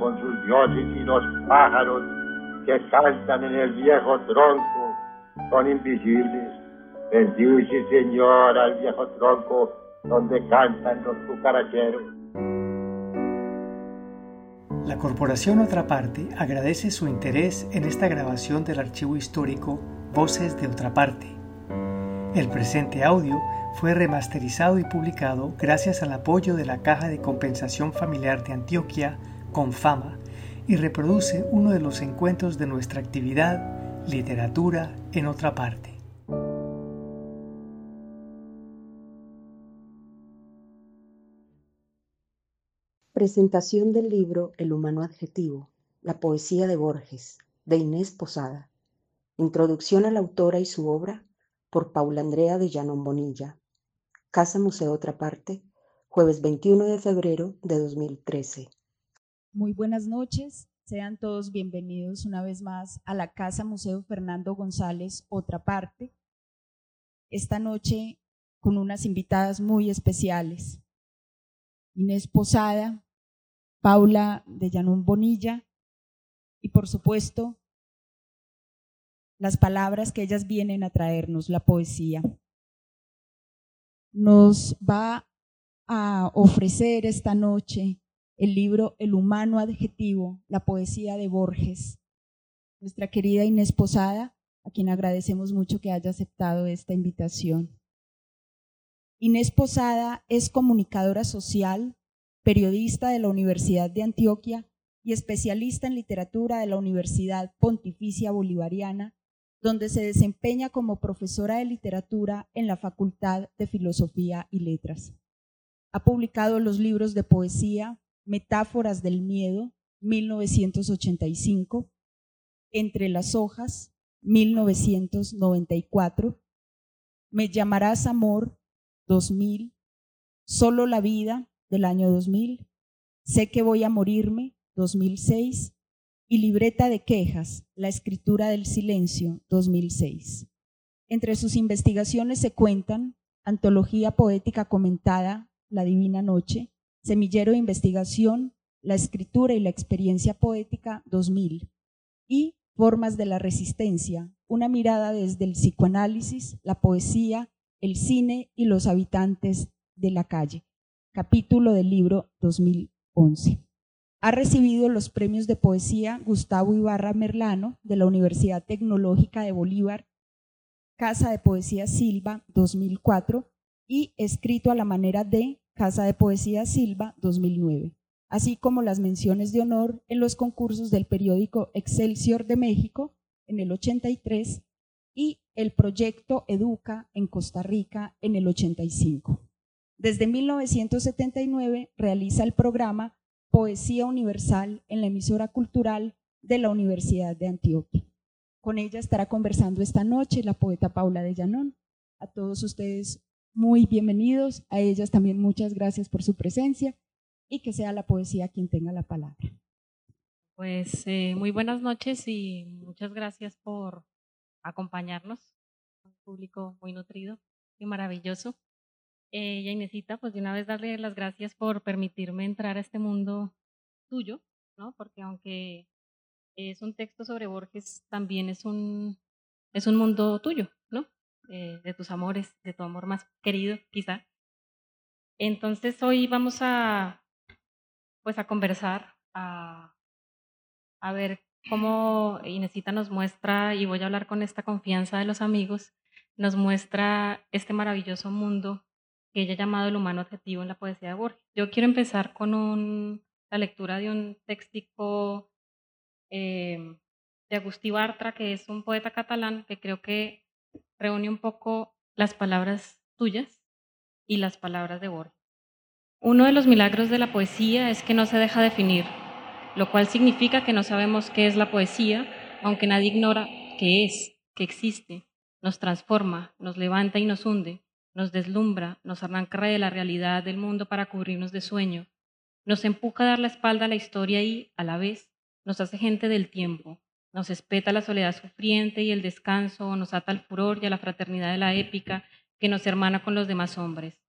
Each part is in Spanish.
con sus dioses y los pájaros que cantan en el viejo tronco son invisibles. Bendice, Señor, al viejo tronco donde cantan los cucaracheros. La Corporación Otra Parte agradece su interés en esta grabación del archivo histórico Voces de Otra Parte. El presente audio fue remasterizado y publicado gracias al apoyo de la Caja de Compensación Familiar de Antioquia, Confama, y reproduce uno de los encuentros de nuestra actividad Literatura en otra parte. Presentación del libro El humano adjetivo, la poesía de Borges, de Inés Posada. Introducción a la autora y su obra por Paula Andrea de Llanón Bonilla. Casa Museo Otra Parte, jueves 21 de febrero de 2013. Muy buenas noches, sean todos bienvenidos una vez más a la Casa Museo Fernando González Otra Parte. Esta noche con unas invitadas muy especiales. Inés Posada, Paula de Llanón Bonilla y por supuesto las palabras que ellas vienen a traernos, la poesía nos va a ofrecer esta noche el libro El humano adjetivo, la poesía de Borges. Nuestra querida Inés Posada, a quien agradecemos mucho que haya aceptado esta invitación. Inés Posada es comunicadora social, periodista de la Universidad de Antioquia y especialista en literatura de la Universidad Pontificia Bolivariana donde se desempeña como profesora de literatura en la Facultad de Filosofía y Letras. Ha publicado los libros de poesía Metáforas del Miedo, 1985, Entre las Hojas, 1994, Me llamarás amor, 2000, Solo la vida, del año 2000, Sé que voy a morirme, 2006, y Libreta de Quejas, La Escritura del Silencio, 2006. Entre sus investigaciones se cuentan Antología Poética Comentada, La Divina Noche, Semillero de Investigación, La Escritura y la Experiencia Poética, 2000, y Formas de la Resistencia, una mirada desde el psicoanálisis, la poesía, el cine y los habitantes de la calle, capítulo del libro 2011. Ha recibido los premios de poesía Gustavo Ibarra Merlano de la Universidad Tecnológica de Bolívar, Casa de Poesía Silva 2004 y Escrito a la manera de Casa de Poesía Silva 2009, así como las menciones de honor en los concursos del periódico Excelsior de México en el 83 y el proyecto Educa en Costa Rica en el 85. Desde 1979 realiza el programa Poesía Universal en la emisora cultural de la Universidad de Antioquia. Con ella estará conversando esta noche la poeta Paula de Llanón. A todos ustedes muy bienvenidos, a ellas también muchas gracias por su presencia y que sea la poesía quien tenga la palabra. Pues eh, muy buenas noches y muchas gracias por acompañarnos, un público muy nutrido y maravilloso. Eh, Inesita, pues de una vez darle las gracias por permitirme entrar a este mundo tuyo, ¿no? Porque aunque es un texto sobre Borges, también es un, es un mundo tuyo, ¿no? Eh, de tus amores, de tu amor más querido, quizá. Entonces hoy vamos a, pues a conversar, a, a ver cómo Inesita nos muestra, y voy a hablar con esta confianza de los amigos, nos muestra este maravilloso mundo que ella ha llamado el humano adjetivo en la poesía de Borges. Yo quiero empezar con un, la lectura de un textico eh, de Agustí Bartra, que es un poeta catalán que creo que reúne un poco las palabras tuyas y las palabras de Borges. Uno de los milagros de la poesía es que no se deja definir, lo cual significa que no sabemos qué es la poesía, aunque nadie ignora qué es, que existe, nos transforma, nos levanta y nos hunde, nos deslumbra, nos arranca de la realidad del mundo para cubrirnos de sueño, nos empuja a dar la espalda a la historia y, a la vez, nos hace gente del tiempo, nos espeta la soledad sufriente y el descanso, nos ata al furor y a la fraternidad de la épica que nos hermana con los demás hombres.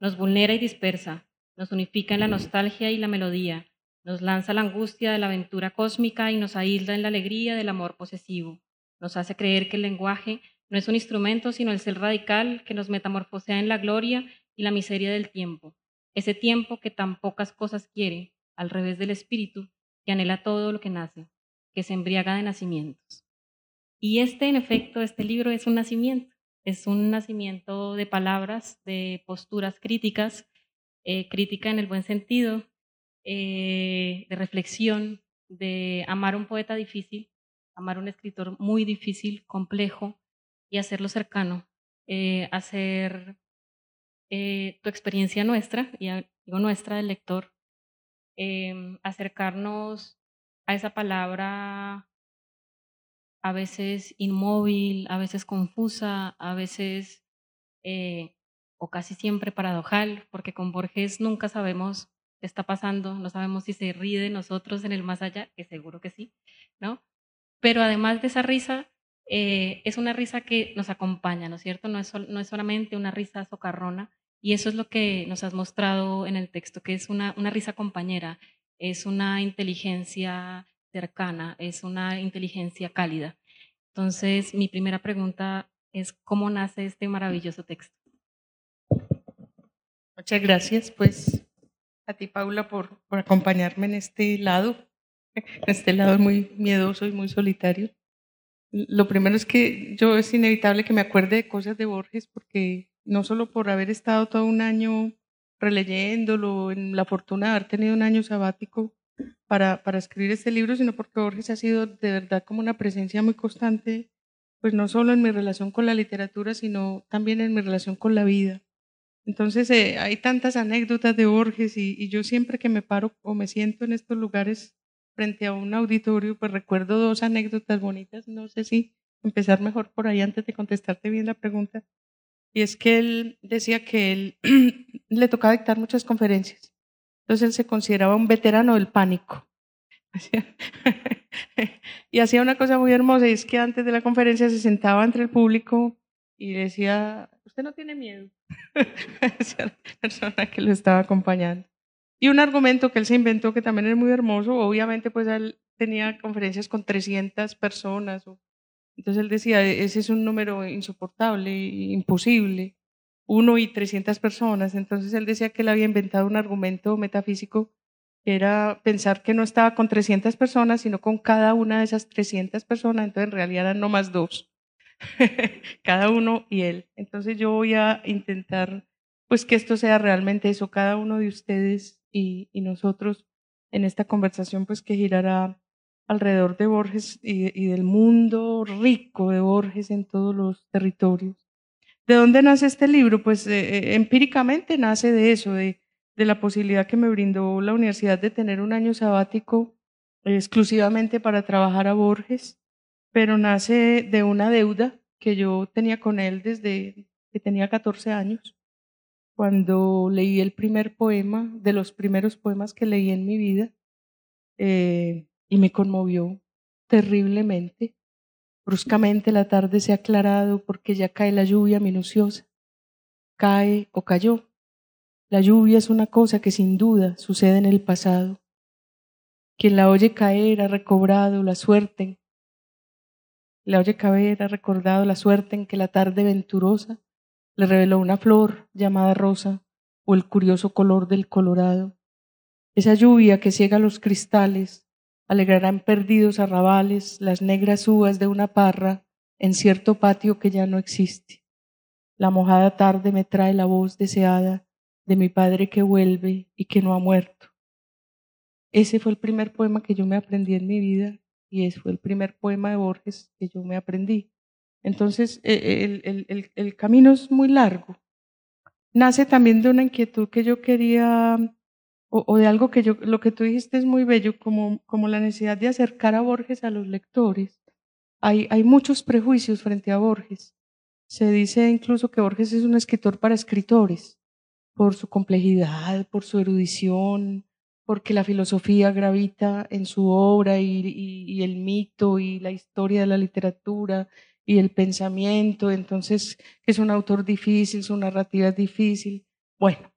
Nos vulnera y dispersa, nos unifica en la nostalgia y la melodía, nos lanza la angustia de la aventura cósmica y nos aísla en la alegría del amor posesivo. Nos hace creer que el lenguaje no es un instrumento, sino el ser radical que nos metamorfosea en la gloria y la miseria del tiempo. Ese tiempo que tan pocas cosas quiere, al revés del espíritu, que anhela todo lo que nace, que se embriaga de nacimientos. Y este, en efecto, este libro es un nacimiento, es un nacimiento de palabras, de posturas críticas, eh, crítica en el buen sentido, eh, de reflexión, de amar un poeta difícil, amar un escritor muy difícil, complejo, y hacerlo cercano, hacer eh, tu experiencia nuestra, y digo nuestra del lector, em, acercarnos a esa palabra a veces inmóvil, a veces confusa, a veces o casi siempre paradojal, porque con Borges nunca sabemos está pasando, no sabemos si se ríe de nosotros en el más allá, que seguro que sí, ¿no? Pero además de esa risa, eh, es una risa que nos acompaña, ¿no es cierto? No es, no es solamente una risa socarrona, y eso es lo que nos has mostrado en el texto, que es una, una risa compañera, es una inteligencia cercana, es una inteligencia cálida. Entonces, mi primera pregunta es, ¿cómo nace este maravilloso texto? Muchas gracias. Pues a ti, Paula, por, por acompañarme en este lado, en este lado muy miedoso y muy solitario. Lo primero es que yo es inevitable que me acuerde de cosas de Borges porque no solo por haber estado todo un año releyéndolo, en la fortuna de haber tenido un año sabático para, para escribir este libro, sino porque Borges ha sido de verdad como una presencia muy constante, pues no solo en mi relación con la literatura, sino también en mi relación con la vida. Entonces eh, hay tantas anécdotas de Borges y, yo siempre que me paro o me siento en estos lugares frente a un auditorio, pues recuerdo dos anécdotas bonitas. No sé si empezar mejor por ahí antes de contestarte bien la pregunta. Y es que él decía que él le tocaba dictar muchas conferencias. Entonces él se consideraba un veterano del pánico. y hacía una cosa muy hermosa y es que antes de la conferencia se sentaba entre el público y decía, usted no tiene miedo. Esa persona que lo estaba acompañando. Y un argumento que él se inventó que también es muy hermoso, obviamente pues él tenía conferencias con 300 personas, entonces él decía, ese es un número insoportable, imposible, uno y 300 personas, entonces él decía que él había inventado un argumento metafísico que era pensar que no estaba con 300 personas, sino con cada una de esas 300 personas, entonces en realidad eran no más dos. cada uno y él. Entonces yo voy a intentar pues que esto sea realmente eso, cada uno de ustedes y, nosotros en esta conversación pues que girará alrededor de Borges y, del mundo rico de Borges en todos los territorios. ¿De dónde nace este libro? Pues eh, eh, empíricamente nace de eso, de, la posibilidad que me brindó la universidad de tener un año sabático exclusivamente para trabajar a Borges pero nace de una deuda que yo tenía con él desde que tenía 14 años, cuando leí el primer poema, de los primeros poemas que leí en mi vida, eh, y me conmovió terriblemente. Bruscamente la tarde se ha aclarado porque ya cae la lluvia minuciosa. Cae o cayó. La lluvia es una cosa que sin duda sucede en el pasado. Quien la oye caer ha recobrado la suerte la oye caber ha recordado la suerte en que la tarde venturosa le reveló una flor llamada rosa o el curioso color del colorado. Esa lluvia que ciega los cristales alegrarán perdidos arrabales las negras uvas de una parra en cierto patio que ya no existe. La mojada tarde me trae la voz deseada de mi padre que vuelve y que no ha muerto. Ese fue el primer poema que yo me aprendí en mi vida y ese fue el primer poema de Borges que yo me aprendí. Entonces, e, el, el, el, camino es muy largo. Nace también de una inquietud que yo quería, o, de algo que yo, lo que tú dijiste es muy bello, como, como la necesidad de acercar a Borges a los lectores. Hay, hay muchos prejuicios frente a Borges. Se dice incluso que Borges es un escritor para escritores, por su complejidad, por su erudición, porque la filosofía gravita en su obra y, el mito y la historia de la literatura y el pensamiento, entonces es un autor difícil, su narrativa es difícil. Bueno,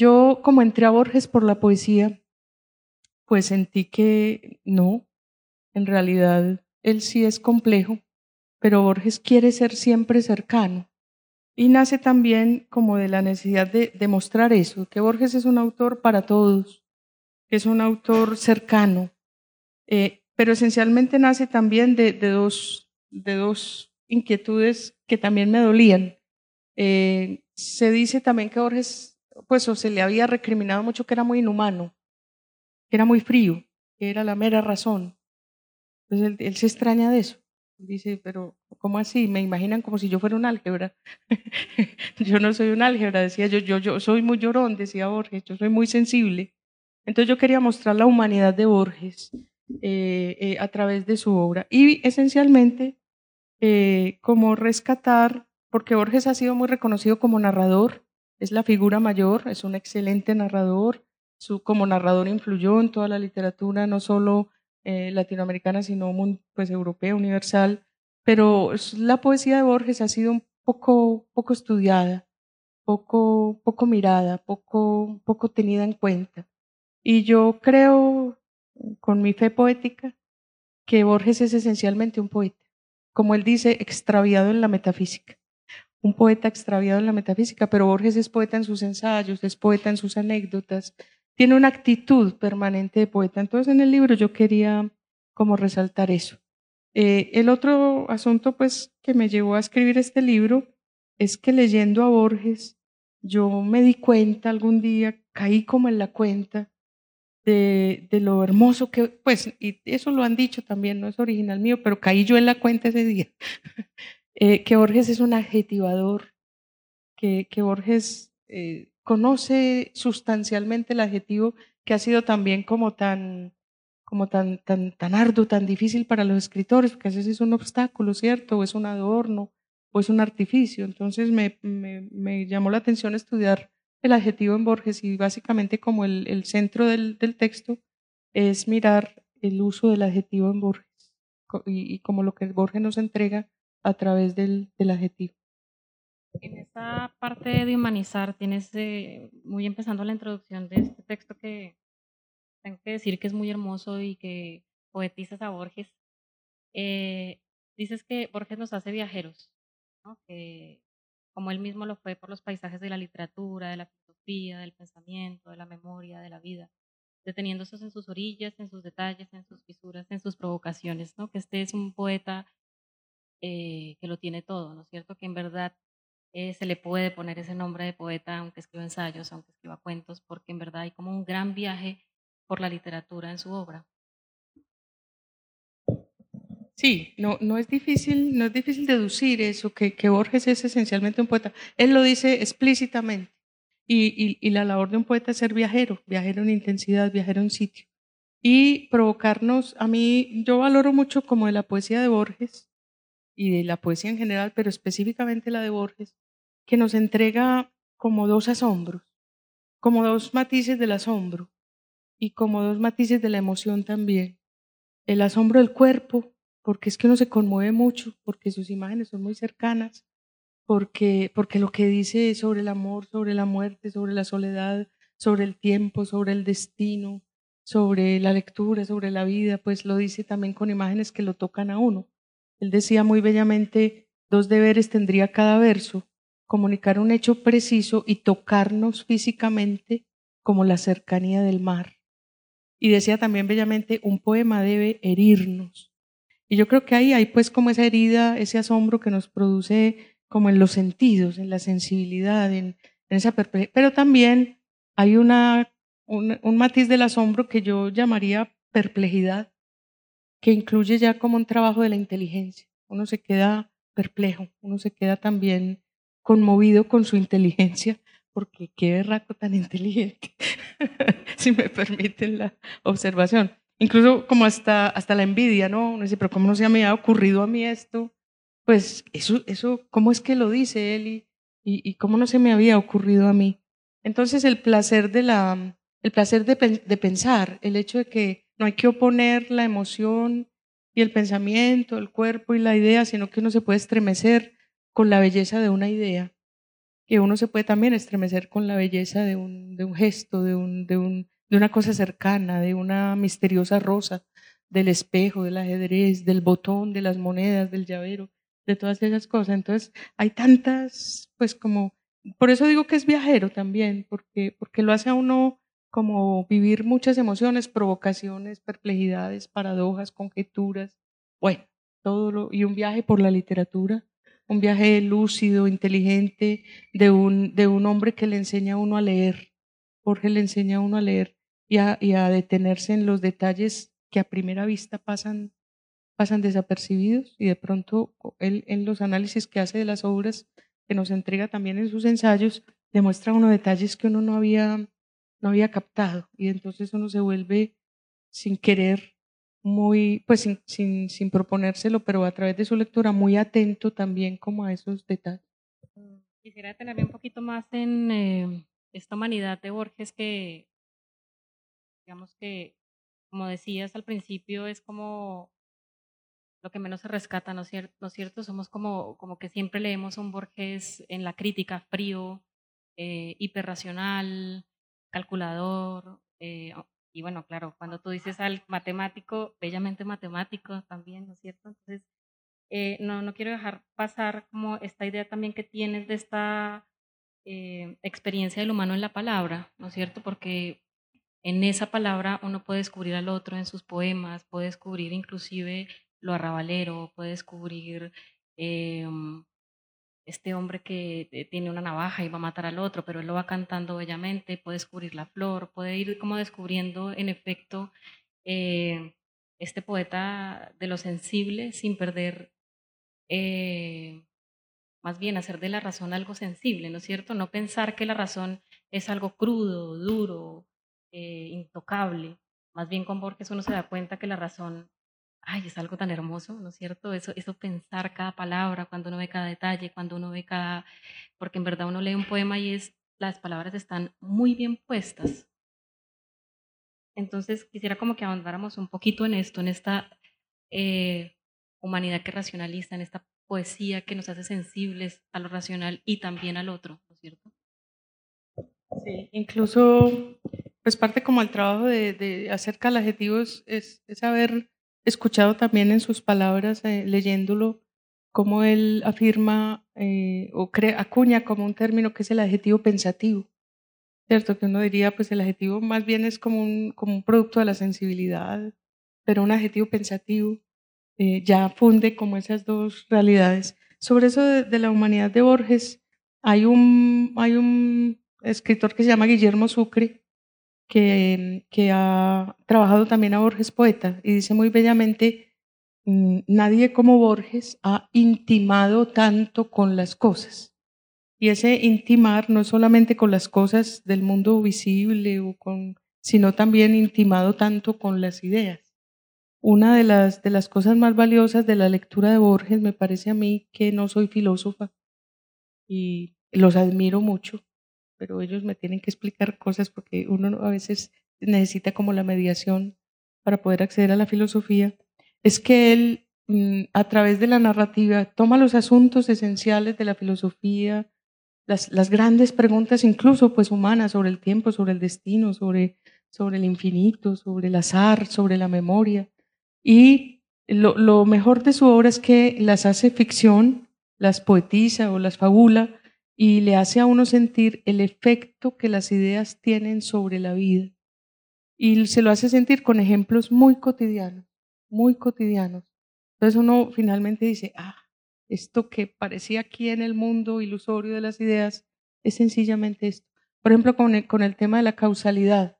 yo como entré a Borges por la poesía, pues sentí que no, en realidad él sí es complejo, pero Borges quiere ser siempre cercano. Y nace también como de la necesidad de demostrar eso, que Borges es un autor para todos, que es un autor cercano, eh, pero esencialmente nace también de, dos, de dos inquietudes que también me dolían. Eh, se dice también que Borges, pues se le había recriminado mucho que era muy inhumano, que era muy frío, que era la mera razón. Entonces él se extraña de eso. Dice, pero ¿cómo así? Me imaginan como si yo fuera un álgebra. yo no soy un álgebra, decía yo, yo, yo soy muy llorón, decía Borges, yo soy muy sensible. Entonces yo quería mostrar la humanidad de Borges eh, eh, a través de su obra y esencialmente eh, como rescatar, porque Borges ha sido muy reconocido como narrador, es la figura mayor, es un excelente narrador, su, como narrador influyó en toda la literatura, no solo eh, latinoamericana, sino pues, europea, universal. Pero la poesía de Borges ha sido un poco, poco estudiada, poco, poco mirada, poco, poco tenida en cuenta. Y yo creo, con mi fe poética, que Borges es esencialmente un poeta, como él dice, extraviado en la metafísica. Un poeta extraviado en la metafísica, pero Borges es poeta en sus ensayos, es poeta en sus anécdotas, tiene una actitud permanente de poeta. Entonces en el libro yo quería como resaltar eso. Eh, el otro asunto pues que me llevó a escribir este libro es que leyendo a Borges yo me di cuenta algún día, caí como en la cuenta de, de, lo hermoso que, pues, y eso lo han dicho también, no es original mío, pero caí yo en la cuenta ese día, eh, que Borges es un adjetivador, que, Borges eh, conoce sustancialmente el adjetivo que ha sido también como tan, como tan, tan, tan arduo, tan difícil para los escritores, porque a veces es un obstáculo, ¿cierto? O es un adorno, o es un artificio. Entonces me, llamó la atención estudiar el adjetivo en Borges y básicamente como el, centro del, del, texto es mirar el uso del adjetivo en Borges y, y como lo que Borges nos entrega a través del, del adjetivo. En esta parte de humanizar, tienes eh, muy empezando la introducción de este texto que tengo que decir que es muy hermoso y que poetizas a Borges. Eh, dices que Borges nos hace viajeros, ¿no? que como él mismo lo fue por los paisajes de la literatura, de la filosofía, del pensamiento, de la memoria, de la vida, deteniéndose en sus orillas, en sus detalles, en sus fisuras, en sus provocaciones, ¿no? que este es un poeta eh, que lo tiene todo, ¿no es cierto? Que en verdad eh, se le puede poner ese nombre de poeta, aunque escriba ensayos, aunque escriba cuentos, porque en verdad hay como un gran viaje por la literatura en su obra. Sí, no, no, es, difícil, no es difícil deducir eso, que, que Borges es esencialmente un poeta. Él lo dice explícitamente. Y, y, y, la labor de un poeta es ser viajero, viajero en intensidad, viajero en sitio. Y provocarnos, a mí, yo valoro mucho como de la poesía de Borges, y de la poesía en general, pero específicamente la de Borges, que nos entrega como dos asombros, como dos matices del asombro y como dos matices de la emoción también. El asombro del cuerpo, porque es que uno se conmueve mucho, porque sus imágenes son muy cercanas, porque, porque lo que dice sobre el amor, sobre la muerte, sobre la soledad, sobre el tiempo, sobre el destino, sobre la lectura, sobre la vida, pues lo dice también con imágenes que lo tocan a uno. Él decía muy bellamente, dos deberes tendría cada verso, comunicar un hecho preciso y tocarnos físicamente como la cercanía del mar. Y decía también bellamente, un poema debe herirnos. Y yo creo que ahí hay pues como esa herida, ese asombro que nos produce como en los sentidos, en la sensibilidad, en, esa Pero también hay una, un matiz del asombro que yo llamaría perplejidad, que incluye ya como un trabajo de la inteligencia. Uno se queda perplejo, uno se queda también conmovido con su inteligencia, porque qué berraco tan inteligente, si me permiten la observación. Incluso como hasta, hasta la envidia, ¿no? Uno dice, pero ¿cómo no se me ha ocurrido a mí esto? Pues eso, eso ¿cómo es que lo dice él y, y, cómo no se me había ocurrido a mí? Entonces el placer de la, el placer de, de pensar, el hecho de que no hay que oponer la emoción y el pensamiento, el cuerpo y la idea, sino que uno se puede estremecer con la belleza de una idea. Y uno se puede también estremecer con la belleza de un, gesto, de, de una cosa cercana, de una misteriosa rosa, del espejo, del ajedrez, del botón, de las monedas, del llavero, de todas esas cosas. Entonces, hay tantas, pues como, por eso digo que es viajero también, porque, porque lo hace a uno como vivir muchas emociones, provocaciones, perplejidades, paradojas, conjeturas, bueno, todo lo, y un viaje por la literatura, un viaje lúcido, inteligente, de un, de un hombre que le enseña a uno a leer. Jorge le enseña a uno a leer y a, y a detenerse en los detalles que a primera vista pasan, pasan desapercibidos y de pronto él en los análisis que hace de las obras que nos entrega también en sus ensayos, demuestra unos detalles que uno no había, no había captado y entonces uno se vuelve sin querer muy, pues sin, sin, sin, proponérselo, pero a través de su lectura muy atento también como a esos detalles. Mm, quisiera tenerme un poquito más en eh, esta humanidad de Borges que, digamos que, como decías al principio, es como lo que menos se rescata, ¿no es cierto? ¿No es cierto? Somos como, como que siempre leemos a un Borges en la crítica frío, eh, hiperracional, calculador, eh, y bueno, claro, cuando tú dices al matemático, bellamente matemático también, ¿no es cierto? Entonces, eh, no, no quiero dejar pasar como esta idea también que tienes de esta eh, experiencia del humano en la palabra, ¿no es cierto? Porque en esa palabra uno puede descubrir al otro en sus poemas, puede descubrir inclusive lo arrabalero, puede descubrir eh, este hombre que eh, tiene una navaja y va a matar al otro, pero él lo va cantando bellamente, puede descubrir la flor, puede ir como descubriendo en efecto eh, este poeta de lo sensible sin perder, eh, más bien hacer de la razón algo sensible, ¿no es cierto? No pensar que la razón es algo crudo, duro, intocable. Más bien con Borges uno se da cuenta que la razón ay, es algo tan hermoso, ¿no es cierto? Eso, eso pensar cada palabra, cuando uno ve cada detalle, cuando uno ve cada, porque en verdad uno lee un poema y es, las palabras están muy bien puestas. Entonces quisiera como que ahondáramos un poquito en esto, en esta eh, humanidad que racionaliza, en esta poesía que nos hace sensibles a lo racional y también al otro, ¿no es cierto? Sí, incluso, pues parte como el trabajo de, de acerca del adjetivo es, es saber escuchado también en sus palabras, eh, leyéndolo, cómo él afirma eh, o acuña como un término que es el adjetivo pensativo. ¿Cierto? Que uno diría, pues el adjetivo más bien es como un, como un producto de la sensibilidad, pero un adjetivo pensativo eh, ya funde como esas dos realidades. Sobre eso de, la humanidad de Borges, hay un, hay un escritor que se llama Guillermo Sucre, que, ha trabajado también a Borges poeta y dice muy bellamente, mm, nadie como Borges ha intimado tanto con las cosas. Y ese intimar no solamente con las cosas del mundo visible, sino también intimado tanto con las ideas. Una de las, de las cosas más valiosas de la lectura de Borges me parece a mí que no soy filósofa y los admiro mucho, pero ellos me tienen que explicar cosas porque uno a veces necesita como la mediación para poder acceder a la filosofía, es que él mm, a través de la narrativa toma los asuntos esenciales de la filosofía, las, las grandes preguntas incluso pues humanas sobre el tiempo, sobre el destino, sobre, sobre el infinito, sobre el azar, sobre la memoria. Y lo, lo mejor de su obra es que las hace ficción, las poetiza o las fabula, y le hace a uno sentir el efecto que las ideas tienen sobre la vida. Y se lo hace sentir con ejemplos muy cotidianos, muy cotidianos. Entonces uno finalmente dice, ah, esto que parecía aquí en el mundo ilusorio de las ideas es sencillamente esto. Por ejemplo, con el, con el tema de la causalidad.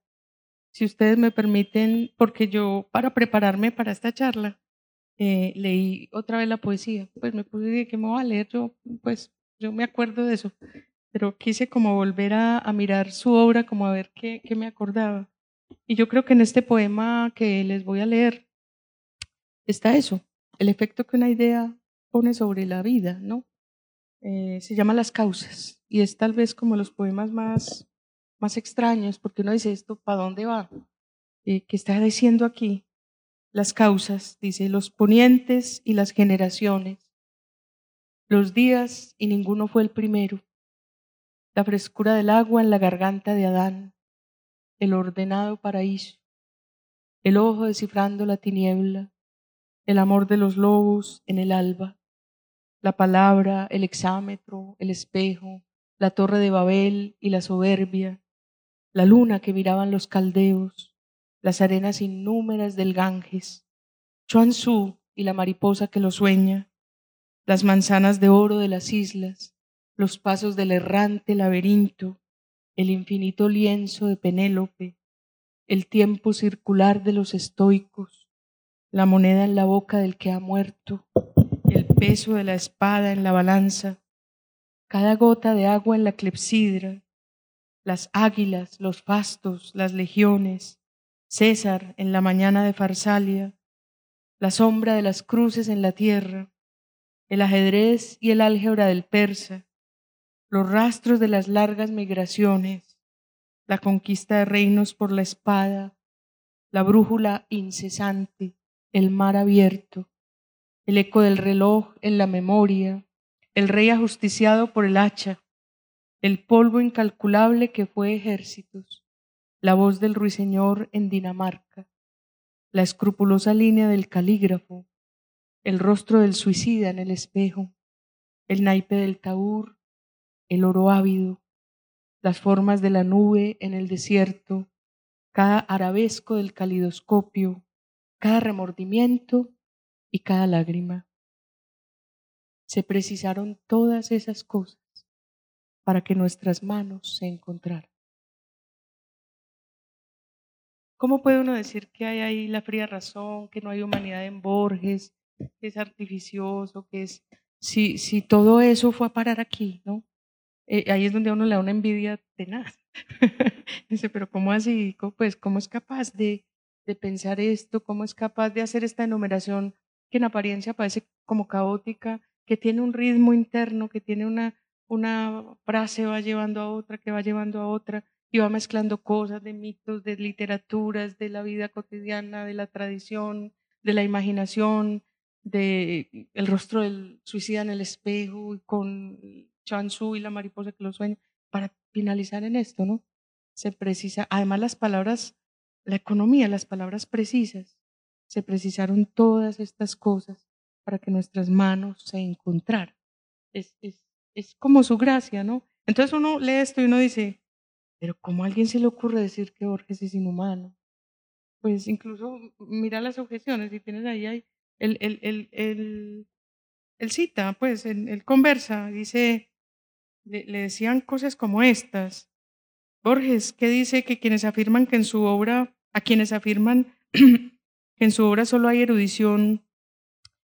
Si ustedes me permiten, porque yo para prepararme para esta charla, eh, leí otra vez la poesía, pues me puse que me voy a leer yo, pues yo me acuerdo de eso, pero quise como volver a, mirar su obra, como a ver qué, qué, me acordaba. Y yo creo que en este poema que les voy a leer está eso, el efecto que una idea pone sobre la vida, ¿no? Eh, se llama Las causas y es tal vez como los poemas más, más extraños, porque uno dice esto, ¿para dónde va? Eh, ¿Qué está diciendo aquí? Las causas, dice, los ponientes y las generaciones los días y ninguno fue el primero, la frescura del agua en la garganta de Adán, el ordenado paraíso, el ojo descifrando la tiniebla, el amor de los lobos en el alba, la palabra, el exámetro, el espejo, la torre de Babel y la soberbia, la luna que miraban los caldeos, las arenas innúmeras del Ganges, Chuan Tzu y la mariposa que lo sueña, las manzanas de oro de las islas, los pasos del errante laberinto, el infinito lienzo de Penélope, el tiempo circular de los estoicos, la moneda en la boca del que ha muerto, el peso de la espada en la balanza, cada gota de agua en la clepsidra, las águilas, los fastos, las legiones, César en la mañana de Farsalia, la sombra de las cruces en la tierra, el ajedrez y el álgebra del persa, los rastros de las largas migraciones, la conquista de reinos por la espada, la brújula incesante, el mar abierto, el eco del reloj en la memoria, el rey ajusticiado por el hacha, el polvo incalculable que fue ejércitos, la voz del ruiseñor en Dinamarca, la escrupulosa línea del calígrafo, el rostro del suicida en el espejo, el naipe del taur, el oro ávido, las formas de la nube en el desierto, cada arabesco del calidoscopio, cada remordimiento y cada lágrima. Se precisaron todas esas cosas para que nuestras manos se encontraran. ¿Cómo puede uno decir que hay ahí la fría razón, que no hay humanidad en Borges, que es artificioso, que es... Si, si todo eso fue a parar aquí, ¿no? Eh, ahí es donde a uno le da una envidia tenaz. Dice, pero ¿cómo así? Pues, ¿cómo es capaz de, de pensar esto? ¿Cómo es capaz de hacer esta enumeración que en apariencia parece como caótica, que tiene un ritmo interno, que tiene una, una frase va llevando a otra, que va llevando a otra, y va mezclando cosas de mitos, de literaturas, de la vida cotidiana, de la tradición, de la imaginación, de el rostro del suicida en el espejo, con Chansu y la mariposa que lo sueña, para finalizar en esto, ¿no? Se precisa, además las palabras, la economía, las palabras precisas, se precisaron todas estas cosas para que nuestras manos se encontraran. Es, es, es como su gracia, ¿no? Entonces uno lee esto y uno dice, pero ¿cómo a alguien se le ocurre decir que Borges es inhumano? Pues incluso mira las objeciones y tienes ahí, ahí el, el, el, el cita, pues, el, conversa, dice, le, le decían cosas como estas. Borges, que dice que quienes afirman que en su obra, a quienes afirman que en su obra solo hay erudición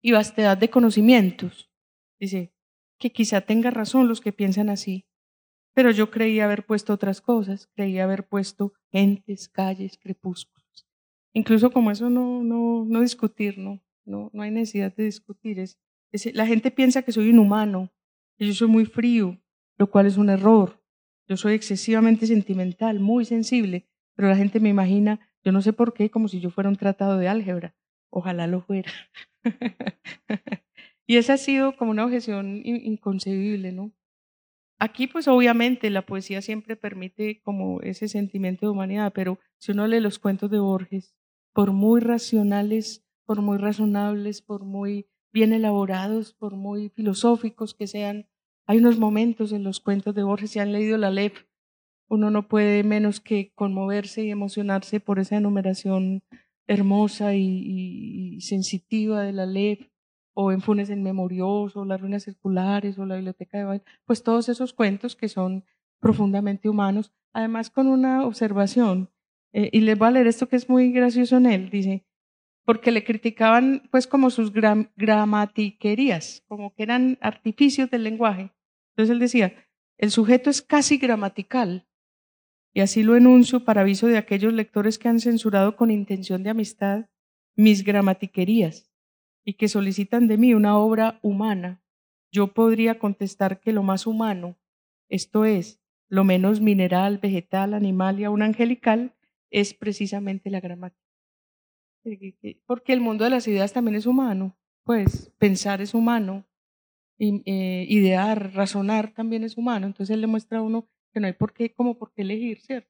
y vastedad de conocimientos, dice que quizá tenga razón los que piensan así, pero yo creía haber puesto otras cosas, creía haber puesto gentes, calles, crepúsculos. Incluso como eso no, no, no discutir, no, no, no hay necesidad de discutir. Es, la gente piensa que soy inhumano, que yo soy muy frío, lo cual es un error. Yo soy excesivamente sentimental, muy sensible, pero la gente me imagina, yo no sé por qué, como si yo fuera un tratado de álgebra. Ojalá lo fuera. y esa ha sido como una objeción inconcebible, ¿no? Aquí, pues obviamente la poesía siempre permite como ese sentimiento de humanidad, pero si uno lee los cuentos de Borges, por muy racionales, por muy razonables, por muy bien elaborados, por muy filosóficos que sean, hay unos momentos en los cuentos de Borges, si han leído la LEP, uno no puede menos que conmoverse y emocionarse por esa enumeración hermosa y, sensitiva de la LEP, o en Funes en Memorioso, las ruinas circulares, o la biblioteca de Baile, pues todos esos cuentos que son profundamente humanos, además con una observación, eh, y les voy a leer esto que es muy gracioso en él, dice, porque le criticaban pues como sus gramatiquerías, como que eran artificios del lenguaje. Entonces él decía, el sujeto es casi gramatical, y así lo enuncio para aviso de aquellos lectores que han censurado con intención de amistad mis gramatiquerías y que solicitan de mí una obra humana. Yo podría contestar que lo más humano, esto es, lo menos mineral, vegetal, animal y aún angelical, es precisamente la gramática. Porque el mundo de las ideas también es humano, pues pensar es humano, eh, idear, razonar también es humano. Entonces él le muestra a uno que no hay por qué, como por qué elegir, ¿cierto?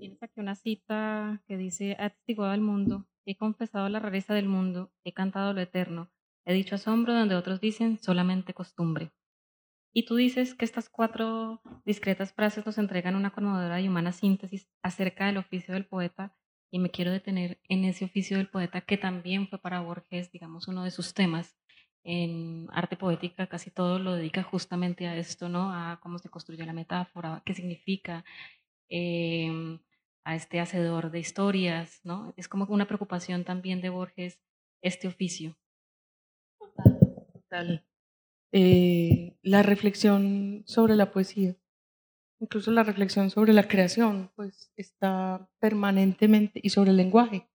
Tienes aquí una cita que dice, ha testiguado al mundo, he confesado la rareza del mundo, he cantado lo eterno, he dicho asombro donde otros dicen solamente costumbre. Y tú dices que estas cuatro discretas frases nos entregan una conmovedora y humana síntesis acerca del oficio del poeta, y me quiero detener en ese oficio del poeta que también fue para Borges, digamos, uno de sus temas. En arte poética casi todo lo dedica justamente a esto, ¿no? A cómo se construye la metáfora, qué significa, em, a este hacedor de historias, ¿no? Es como una preocupación también de Borges este oficio. Total. Eh, la reflexión sobre la poesía, incluso la reflexión sobre la creación, pues está permanentemente, y sobre el lenguaje,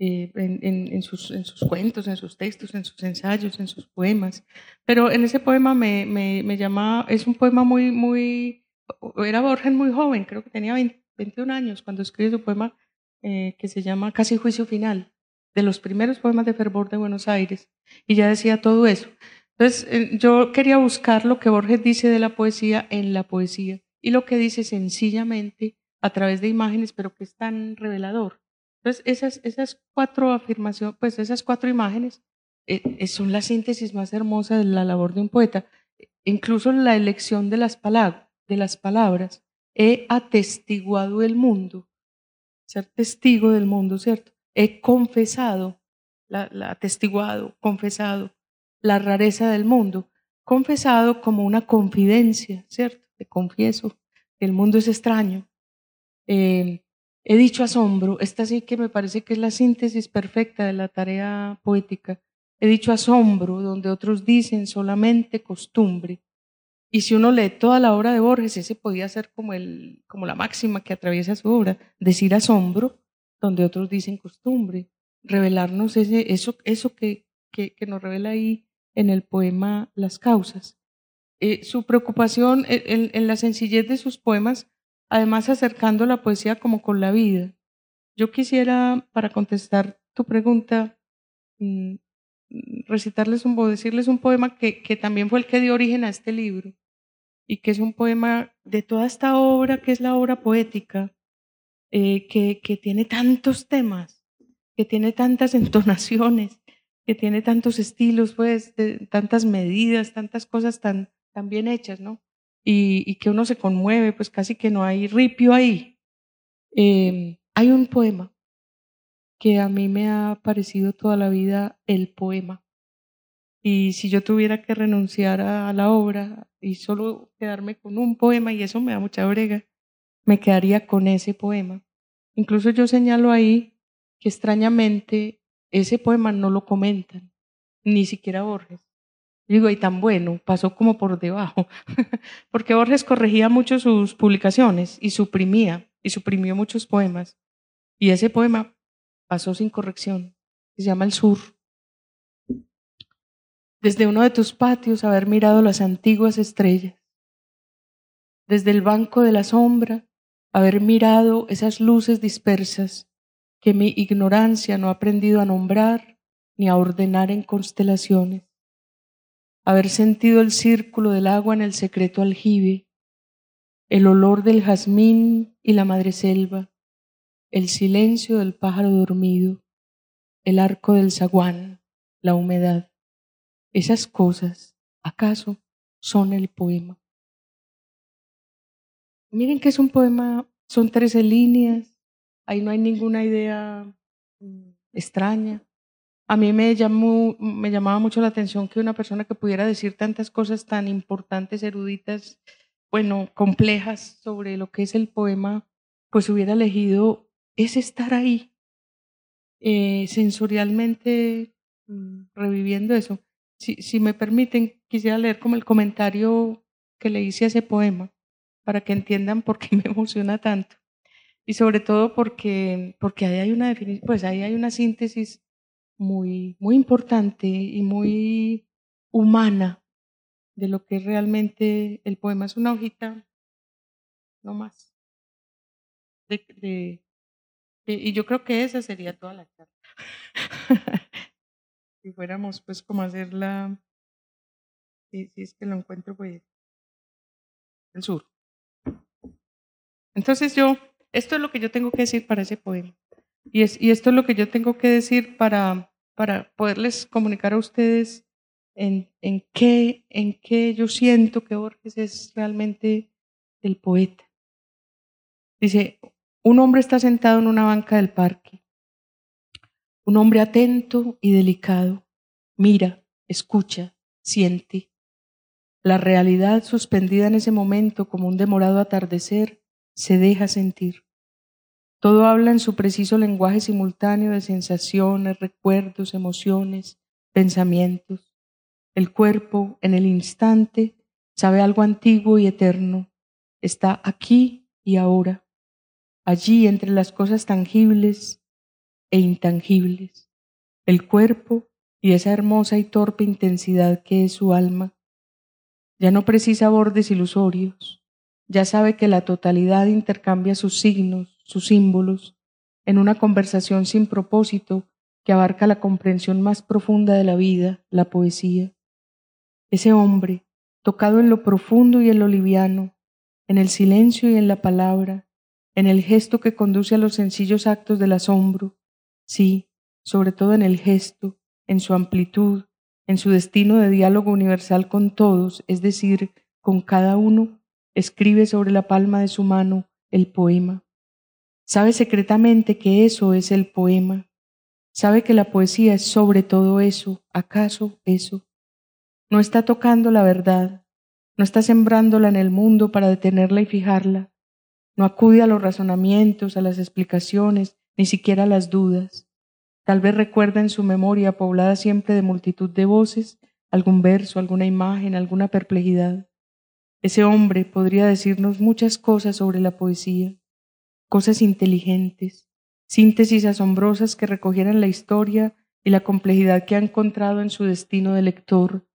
eh, en, sus, en, sus, cuentos, en sus textos, en sus ensayos, en sus poemas. Pero en ese poema me, me, llama, es un poema muy, muy, era Borges muy joven, creo que tenía 21 años cuando escribe su poema eh, que se llama Casi Juicio Final, de los primeros poemas de fervor de Buenos Aires, y ya decía todo eso. Entonces, eh, yo quería buscar lo que Borges dice de la poesía en la poesía y lo que dice sencillamente a través de imágenes, pero que es tan revelador. Entonces, esas, cuatro afirmaciones, pues esas cuatro imágenes eh, eh, son la síntesis más hermosa de la labor de un poeta. Incluso la elección de las, palabras, de las palabras. He atestiguado el mundo, ser testigo del mundo, ¿cierto? He confesado, la, la atestiguado, confesado, la rareza del mundo, confesado como una confidencia, ¿cierto? Te confieso que el mundo es extraño. Eh, he dicho asombro, esta sí que me parece que es la síntesis perfecta de la tarea poética. He dicho asombro, donde otros dicen solamente costumbre. Y si uno lee toda la obra de Borges, ese podía ser como, el, como la máxima que atraviesa su obra, decir asombro, donde otros dicen costumbre, revelarnos ese, eso, eso que, que, que nos revela ahí en el poema Las causas. Eh, su preocupación en, la sencillez de sus poemas, además acercando la poesía como con la vida. Yo quisiera, para contestar tu pregunta, mm, recitarles un, decirles un poema que, también fue el que dio origen a este libro y que es un poema de toda esta obra, que es la obra poética, eh, que, que tiene tantos temas, que tiene tantas entonaciones, que tiene tantos estilos, pues, tantas medidas, tantas cosas tan, tan bien hechas, ¿no? Y, que uno se conmueve, pues casi que no hay ripio ahí. Em, hay un poema que a mí me ha parecido toda la vida el poema. Y si yo tuviera que renunciar a, la obra y solo quedarme con un poema, y eso me da mucha brega, me quedaría con ese poema. Incluso yo señalo ahí que extrañamente ese poema no lo comentan, ni siquiera Borges. Digo, y tan bueno, pasó como por debajo, porque Borges corregía mucho sus publicaciones y suprimía, y suprimió muchos poemas. Y ese poema pasó sin corrección, se llama El Sur. Desde uno de tus patios haber mirado las antiguas estrellas. Desde el banco de la sombra haber mirado esas luces dispersas que mi ignorancia no ha aprendido a nombrar ni a ordenar en constelaciones. Haber sentido el círculo del agua en el secreto aljibe, el olor del jazmín y la madreselva, el silencio del pájaro dormido, el arco del zaguán, la humedad. Esas cosas, ¿acaso son el poema? Miren que es un poema, son trece líneas, Ahí no hay ninguna idea mm, extraña. A mí me, llamó, me llamaba mucho la atención que una persona que pudiera decir tantas cosas tan importantes, eruditas, bueno, complejas sobre lo que es el poema, pues hubiera elegido ese estar ahí, eh, sensorialmente mm, reviviendo eso. Si, si me permiten, quisiera leer como el comentario que le hice a ese poema, para que entiendan por qué me emociona tanto y sobre todo porque, porque ahí hay una pues ahí hay una síntesis muy, muy importante y muy humana de lo que realmente el poema. Es una hojita, no más. De, y yo creo que esa sería toda la charla. si fuéramos pues como hacerla, si, si es que lo encuentro pues el sur. Entonces yo esto es lo que yo tengo que decir para ese poema. Y, es, y esto es lo que yo tengo que decir para, para poderles comunicar a ustedes en, en, qué, en qué yo siento que Borges es realmente el poeta. Dice, un hombre está sentado en una banca del parque. Un hombre atento y delicado. Mira, escucha, siente. La realidad suspendida en ese momento como un demorado atardecer se deja sentir. Todo habla en su preciso lenguaje simultáneo de sensaciones, recuerdos, emociones, pensamientos. El cuerpo, en el instante, sabe algo antiguo y eterno. Está aquí y ahora, allí entre las cosas tangibles e intangibles. El cuerpo y esa hermosa y torpe intensidad que es su alma. Ya no precisa bordes ilusorios, ya sabe que la totalidad intercambia sus signos, sus símbolos, en una conversación sin propósito que abarca la comprensión más profunda de la vida, la poesía. Ese hombre, tocado en lo profundo y en lo liviano, en el silencio y en la palabra, en el gesto que conduce a los sencillos actos del asombro, sí, sobre todo en el gesto, en su amplitud, en su destino de diálogo universal con todos, es decir, con cada uno, escribe sobre la palma de su mano el poema. Sabe secretamente que eso es el poema. Sabe que la poesía es sobre todo eso, acaso eso. No está tocando la verdad, no está sembrándola en el mundo para detenerla y fijarla. No acude a los razonamientos, a las explicaciones, ni siquiera a las dudas. Tal vez recuerda en su memoria, poblada siempre de multitud de voces, algún verso, alguna imagen, alguna perplejidad. Ese hombre podría decirnos muchas cosas sobre la poesía cosas inteligentes, síntesis asombrosas que recogieran la historia y la complejidad que ha encontrado en su destino de lector,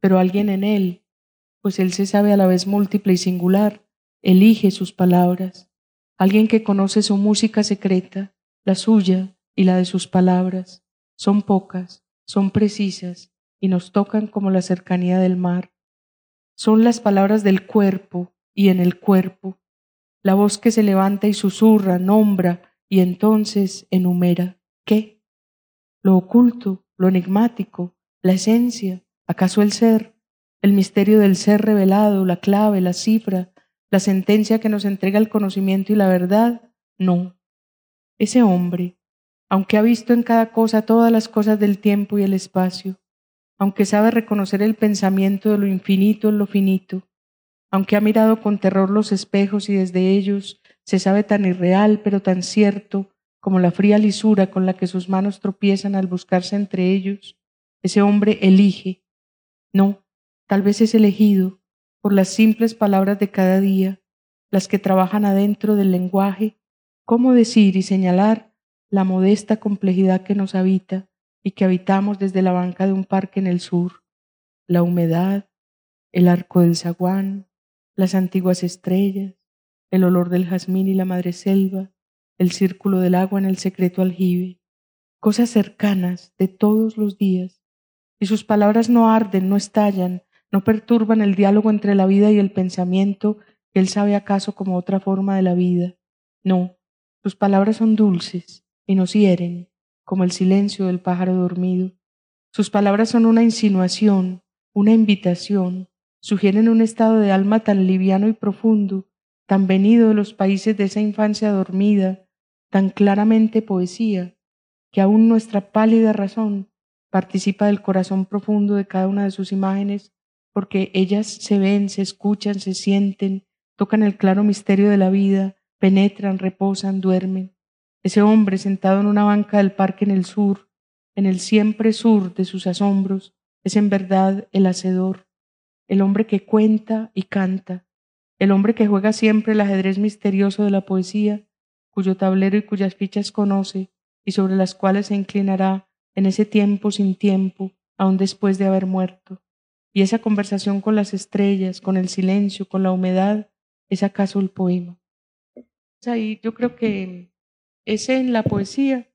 pero alguien en él, pues él se sabe a la vez múltiple y singular, elige sus palabras, alguien que conoce su música secreta, la suya y la de sus palabras, son pocas, son precisas y nos tocan como la cercanía del mar. Son las palabras del cuerpo y en el cuerpo, la voz que se levanta y susurra, nombra y entonces enumera. ¿Qué? Lo oculto, lo enigmático, la esencia, acaso el ser, el misterio del ser revelado, la clave, la cifra, la sentencia que nos entrega el conocimiento y la verdad. No. Ese hombre, aunque ha visto en cada cosa todas las cosas del tiempo y el espacio, aunque sabe reconocer el pensamiento de lo infinito en lo finito, aunque ha mirado con terror los espejos y desde ellos se sabe tan irreal pero tan cierto como la fría lisura con la que sus manos tropiezan al buscarse entre ellos, ese hombre elige. No, tal vez es elegido por las simples palabras de cada día, las que trabajan adentro del lenguaje, cómo decir y señalar la modesta complejidad que nos habita y que habitamos desde la banca de un parque en el sur, la humedad, el arco del zaguán, las antiguas estrellas, el olor del jazmín y la madreselva, el círculo del agua en el secreto aljibe, cosas cercanas de todos los días, y sus palabras no arden, no estallan, no perturban el diálogo entre la vida y el pensamiento que él sabe acaso como otra forma de la vida. No, sus palabras son dulces y nos hieren, como el silencio del pájaro dormido. Sus palabras son una insinuación, una invitación, sugieren un estado de alma tan liviano y profundo, tan venido de los países de esa infancia dormida, tan claramente poesía, que aún nuestra pálida razón participa del corazón profundo de cada una de sus imágenes, porque ellas se ven, se escuchan, se sienten, tocan el claro misterio de la vida, penetran, reposan, duermen. Ese hombre sentado en una banca del parque en el sur, en el siempre sur de sus asombros, es en verdad el hacedor, el hombre que cuenta y canta, el hombre que juega siempre el ajedrez misterioso de la poesía, cuyo tablero y cuyas fichas conoce y sobre las cuales se inclinará en ese tiempo sin tiempo, aun después de haber muerto. Y esa conversación con las estrellas, con el silencio, con la humedad, es acaso el poema. Ahí yo creo que es en la poesía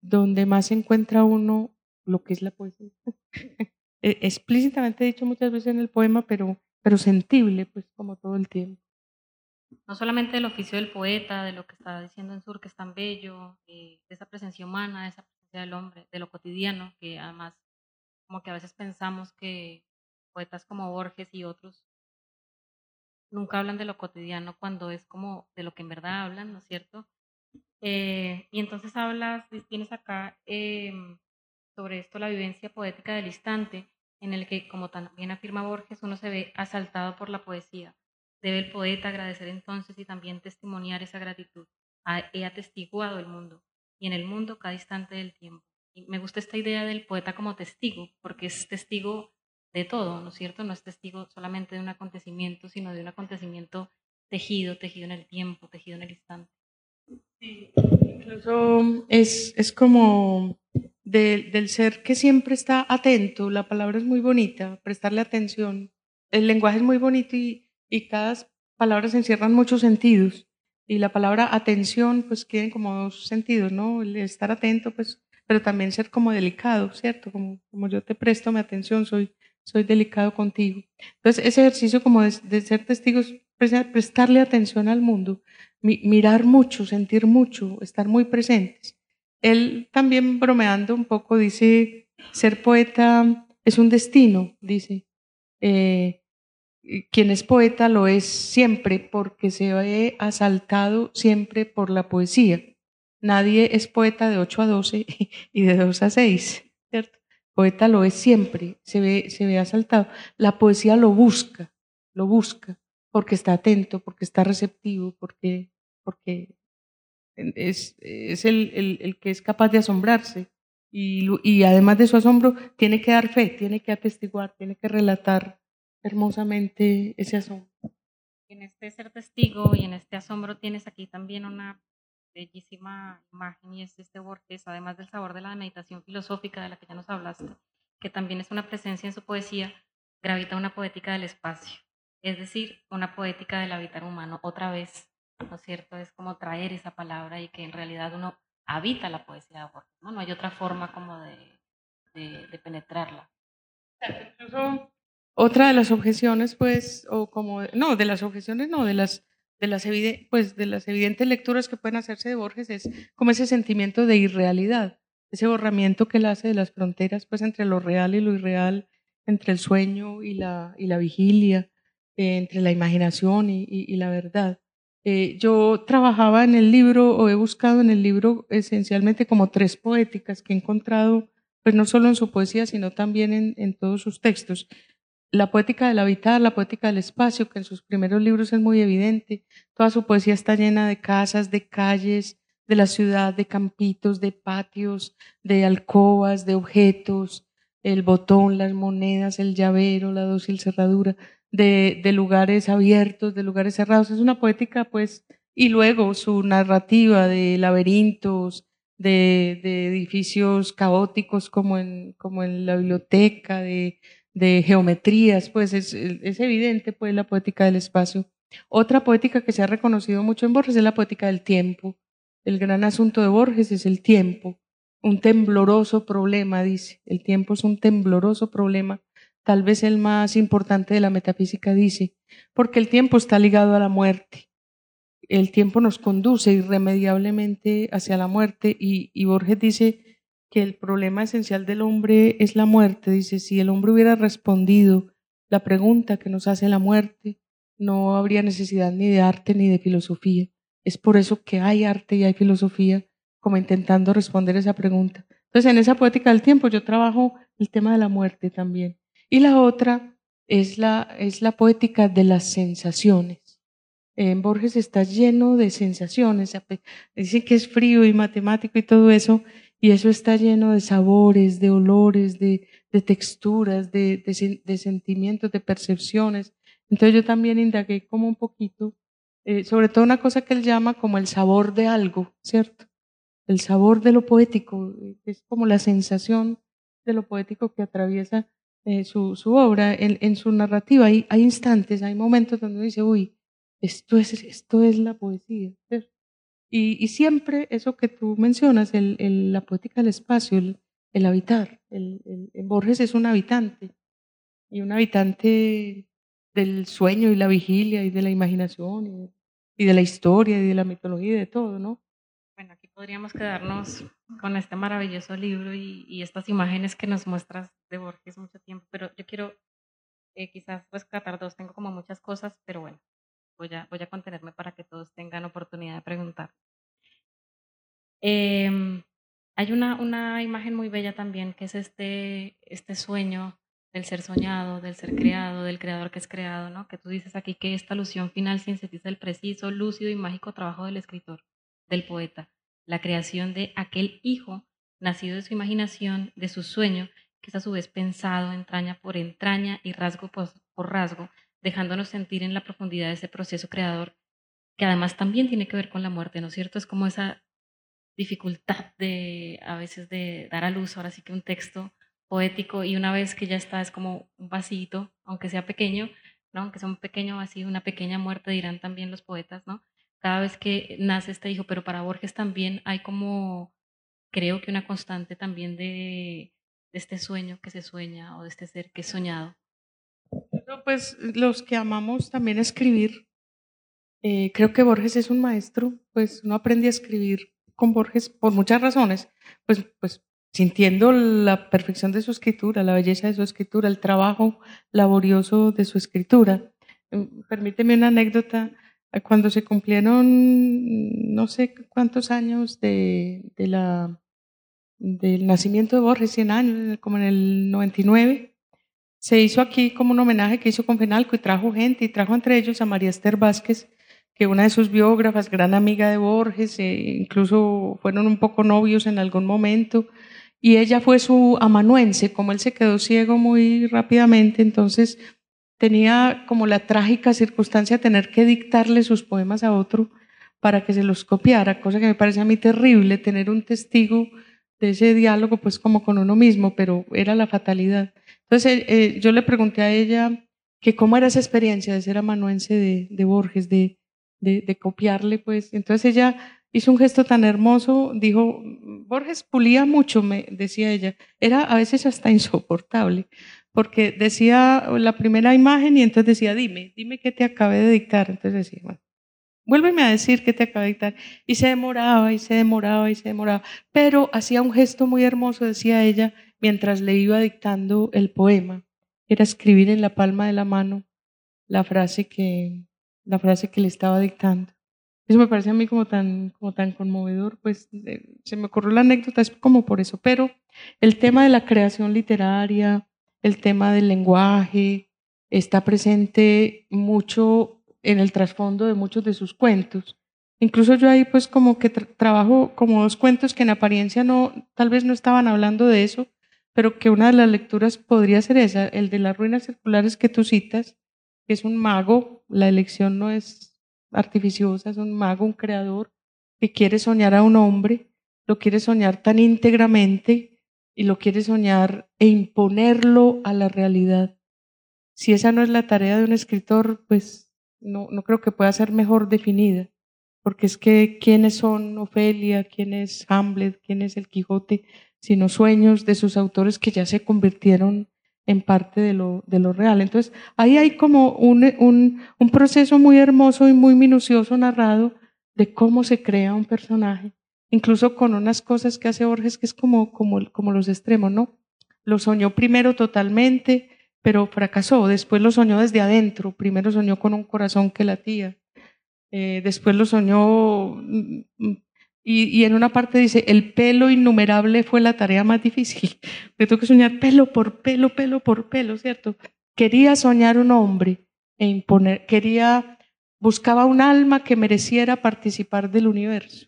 donde más encuentra uno lo que es la poesía. E, explícitamente dicho muchas veces en el poema, pero, pero sensible, pues como todo el tiempo. no solamente del oficio del poeta, de lo que está diciendo en Sur, que es tan bello, eh, de esa presencia humana, de esa presencia del hombre, de lo cotidiano, que además como que a veces pensamos que poetas como Borges y otros nunca hablan de lo cotidiano cuando es como de lo que en verdad hablan, ¿no es cierto? Eh, y entonces hablas, tienes acá em, sobre esto la vivencia poética del instante, en el que, como también afirma Borges, uno se ve asaltado por la poesía. Debe el poeta agradecer entonces y también testimoniar esa gratitud. He atestiguado el mundo y en el mundo cada instante del tiempo. Me gusta esta idea del poeta como testigo, porque es testigo de todo, ¿no es cierto? No es testigo solamente de un acontecimiento, sino de un acontecimiento tejido, tejido en el tiempo, tejido en el instante. Incluso es, es como del ser que siempre está atento, la palabra es muy bonita, prestarle atención, el lenguaje es muy bonito y, y cada palabra se encierran muchos sentidos. Y la palabra atención, pues tiene como dos sentidos, ¿no? Estar atento, pues, pero también ser como delicado, ¿cierto? Como, como yo te presto mi atención, soy, soy delicado contigo. Entonces, ese ejercicio como de, ser testigos, prestarle atención al mundo, mirar mucho, sentir mucho, estar muy presentes. Él también bromeando un poco dice, ser poeta es un destino, dice. Eh, quien es poeta lo es siempre porque se ve asaltado siempre por la poesía. Nadie es poeta de 8 a 12 y de 2 a 6, ¿cierto? Poeta lo es siempre, se ve, se ve asaltado. La poesía lo busca, lo busca, porque está atento, porque está receptivo, porque, porque es, es el, que es capaz de asombrarse. Y, y además de su asombro, tiene que dar fe, tiene que atestiguar, tiene que relatar hermosamente ese asombro. En este ser testigo y en este asombro tienes aquí también una bellísima imagen y es este Borges, además del sabor de la meditación filosófica de la que ya nos hablaste, que también es una presencia en su poesía, gravita una poética del espacio, es decir, una poética del habitar humano. Otra vez, ¿no es cierto? Es como traer esa palabra y que en realidad uno habita la poesía de Borges, ¿no? No hay otra forma como de, de, penetrarla. Otra de las objeciones, pues, o como, no, de las objeciones, no, de las, de las, pues, de las evidentes lecturas que pueden hacerse de Borges es como ese sentimiento de irrealidad, ese borramiento que él hace de las fronteras, pues, entre lo real y lo irreal, entre el sueño y la, y la vigilia, eh, entre la imaginación y, y, la verdad. Eh, yo trabajaba en el libro, o he buscado en el libro esencialmente como tres poéticas que he encontrado, pues no solo en su poesía, sino también en, en todos sus textos la poética del habitar, la poética del espacio, que en sus primeros libros es muy evidente. Toda su poesía está llena de casas, de calles, de la ciudad, de campitos, de patios, de alcobas, de objetos, el botón, las monedas, el llavero, la dócil cerradura, de, de lugares abiertos, de lugares cerrados. Es una poética, pues, y luego su narrativa de laberintos, de, de edificios caóticos como en, como en la biblioteca, de, de geometrías, pues es, es, evidente pues la poética del espacio. Otra poética que se ha reconocido mucho en Borges es la poética del tiempo. El gran asunto de Borges es el tiempo, un tembloroso problema, dice. El tiempo es un tembloroso problema, tal vez el más importante de la metafísica, dice, porque el tiempo está ligado a la muerte. El tiempo nos conduce irremediablemente hacia la muerte y, Borges dice que el problema esencial del hombre es la muerte. Dice, si el hombre hubiera respondido la pregunta que nos hace la muerte, no habría necesidad ni de arte ni de filosofía. Es por eso que hay arte y hay filosofía, como intentando responder esa pregunta. Entonces, en esa poética del tiempo yo trabajo el tema de la muerte también. Y la otra es la, es la poética de las sensaciones. En Borges está lleno de sensaciones. Dicen que es frío y matemático y todo eso, y eso está lleno de sabores, de olores, de, de texturas, de, de, de, sentimientos, de percepciones. Entonces yo también indagué como un poquito, eh, sobre todo una cosa que él llama como el sabor de algo, ¿cierto? El sabor de lo poético, eh, es como la sensación de lo poético que atraviesa eh, su, obra. En, su narrativa hay, instantes, hay momentos donde dice, uy, esto es, esto es la poesía. Y, siempre eso que tú mencionas, la poética del espacio, el, el habitar. El, Borges es un habitante y un habitante del sueño y la vigilia y de la imaginación y y de la historia y de la mitología y de todo, ¿no? Bueno, aquí podríamos quedarnos con este maravilloso libro y, estas imágenes que nos muestras de Borges mucho tiempo, pero yo quiero eh, quizás rescatar dos, tengo como muchas cosas, pero bueno, voy a, voy a contenerme para que todos tengan oportunidad de preguntar. Em, hay una, una imagen muy bella también, que es este, este sueño del ser soñado, del ser creado, del creador que es creado, ¿no? Que tú dices aquí que esta alusión final sintetiza el preciso, lúcido y mágico trabajo del escritor, del poeta, la creación de aquel hijo nacido de su imaginación, de su sueño, que es a su vez pensado entraña por entraña y rasgo por, rasgo, dejándonos sentir en la profundidad de ese proceso creador, que además también tiene que ver con la muerte, ¿no es cierto? Es como esa dificultad de a veces de dar a luz, ahora sí que un texto poético y una vez que ya está es como un vasito, aunque sea pequeño, ¿no? aunque sea un pequeño vacío, una pequeña muerte, dirán también los poetas, ¿no? Cada vez que nace este hijo, pero para Borges también hay como, creo que una constante también de, de este sueño que se sueña o de este ser que es soñado. pues los que amamos también escribir, eh, creo que Borges es un maestro, pues no aprendí a escribir con Borges por muchas razones, pues, pues sintiendo la perfección de su escritura, la belleza de su escritura, el trabajo laborioso de su escritura. Mm, permíteme una anécdota. Cuando se cumplieron no sé cuántos años de, de la, del nacimiento de Borges, 100 años, como en el 99, se hizo aquí como un homenaje que hizo con Fenalco y trajo gente y trajo entre ellos a María Esther Vázquez, que una de sus biógrafas, gran amiga de Borges, e incluso fueron un poco novios en algún momento, y ella fue su amanuense, como él se quedó ciego muy rápidamente, entonces tenía como la trágica circunstancia de tener que dictarle sus poemas a otro para que se los copiara, cosa que me parece a mí terrible, tener un testigo de ese diálogo pues como con uno mismo, pero era la fatalidad. Entonces eh, eh, yo le pregunté a ella que cómo era esa experiencia de ser amanuense de, de Borges, de, de, copiarle, pues. Entonces ella hizo un gesto tan hermoso, dijo, Borges pulía mucho, me decía ella. Era a veces hasta insoportable, porque decía la primera imagen y entonces decía, dime, dime qué te acabé de dictar. Entonces decía, bueno, vuélveme a decir qué te acabé de dictar. Y se demoraba y se demoraba y se demoraba, pero hacía un gesto muy hermoso, decía ella, mientras le iba dictando el poema. Era escribir en la palma de la mano la frase que, la frase que le estaba dictando. Eso me parece a mí como tan, como tan conmovedor, pues se me ocurrió la anécdota, es como por eso, pero el tema de la creación literaria, el tema del lenguaje, está presente mucho en el trasfondo de muchos de sus cuentos. Incluso yo ahí pues como que trabajo como dos cuentos que en apariencia no, tal vez no estaban hablando de eso, pero que una de las lecturas podría ser esa, el de las ruinas circulares que tú citas, que es un mago, la elección no es artificiosa, es un mago, un creador que quiere soñar a un hombre, lo quiere soñar tan íntegramente y lo quiere soñar e imponerlo a la realidad. Si esa no es la tarea de un escritor, pues no, creo que pueda ser mejor definida, porque es que quiénes son Ofelia, quién es Hamlet, quién es el Quijote, sino sueños de sus autores que ya se convirtieron en parte de lo, real. Entonces, ahí hay como un, proceso muy hermoso y muy minucioso narrado de cómo se crea un personaje, incluso con unas cosas que hace Borges que es como, como, como los extremos, ¿no? Lo soñó primero totalmente, pero fracasó, después lo soñó desde adentro, primero soñó con un corazón que latía, eh, después lo soñó mm, mm, y, en una parte dice, el pelo innumerable fue la tarea más difícil. Me tengo que soñar pelo por pelo, pelo por pelo, ¿cierto? Quería soñar un hombre e imponer, quería, buscaba un alma que mereciera participar del universo.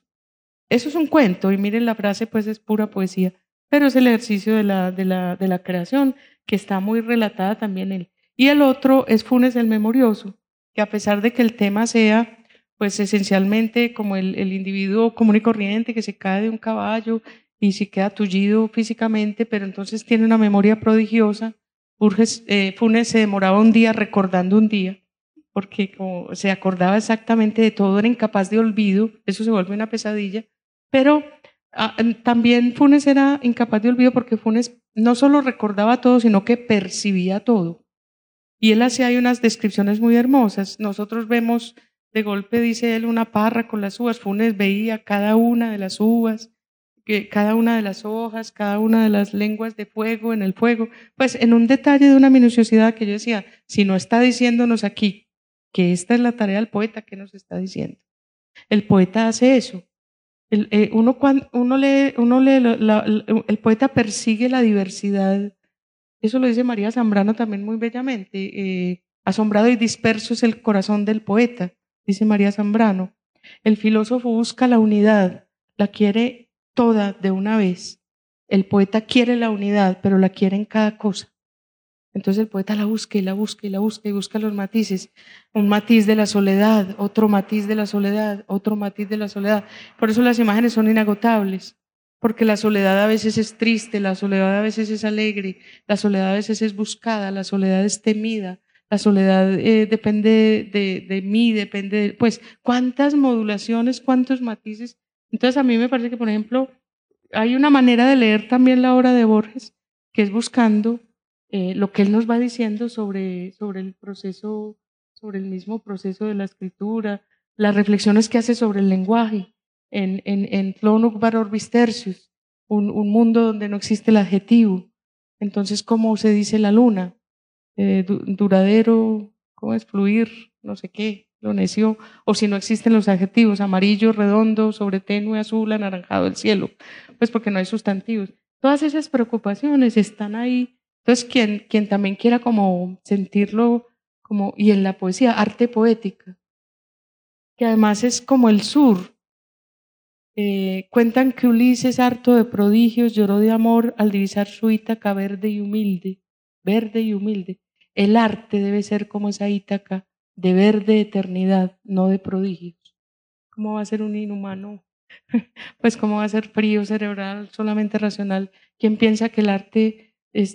Eso es un cuento, y miren la frase, pues es pura poesía, pero es el ejercicio de la, de la, de la creación, que está muy relatada también él. Y el otro es Funes el Memorioso, que a pesar de que el tema sea pues esencialmente como el, el, individuo común y corriente que se cae de un caballo y se queda tullido físicamente, pero entonces tiene una memoria prodigiosa. Eh, Funes se demoraba un día recordando un día, porque como se acordaba exactamente de todo, era incapaz de olvido, eso se vuelve una pesadilla, pero ah, también Funes era incapaz de olvido porque Funes no solo recordaba todo, sino que percibía todo. Y él hacía unas descripciones muy hermosas. Nosotros vemos de golpe dice él una parra con las uvas, Funes veía cada una de las uvas, cada una de las hojas, cada una de las lenguas de fuego en el fuego, pues en un detalle de una minuciosidad que yo decía, si no está diciéndonos aquí que esta es la tarea del poeta, ¿qué nos está diciendo? El poeta hace eso. El, eh, uno, lee, uno lee el poeta persigue la diversidad. Eso lo dice María Zambrano también muy bellamente. Eh, asombrado y disperso es el corazón del poeta, dice María Zambrano. El filósofo busca la unidad, la quiere toda de una vez. El poeta quiere la unidad, pero la quiere en cada cosa. Entonces el poeta la busca y la busca y la busca y busca los matices. Un matiz de la soledad, otro matiz de la soledad, otro matiz de la soledad. Por eso las imágenes son inagotables, porque la soledad a veces es triste, la soledad a veces es alegre, la soledad a veces es buscada, la soledad es temida, la soledad eh, depende de, de, mí, depende de, pues, cuántas modulaciones, cuántos matices. Entonces a mí me parece que, por ejemplo, hay una manera de leer también la obra de Borges, que es buscando eh, lo que él nos va diciendo sobre, sobre el proceso, sobre el mismo proceso de la escritura, las reflexiones que hace sobre el lenguaje en, en, en Tertius, un, un, mundo donde no existe el adjetivo. Entonces, ¿cómo se dice la luna? Eh, duradero, ¿cómo es? Fluir, no sé qué, lo necio, o si no existen los adjetivos, amarillo, redondo, sobre tenue, azul, anaranjado, el cielo, pues porque no hay sustantivos. Todas esas preocupaciones están ahí entonces, quien, quien también quiera como sentirlo, como, y en la poesía, arte poética, que además es como el sur. Eh, cuentan que Ulises, harto de prodigios, lloró de amor al divisar su Ítaca verde y humilde, verde y humilde. El arte debe ser como esa Ítaca de verde eternidad, no de prodigios. ¿Cómo va a ser un inhumano? pues cómo va a ser frío, cerebral, solamente racional. ¿Quién piensa que el arte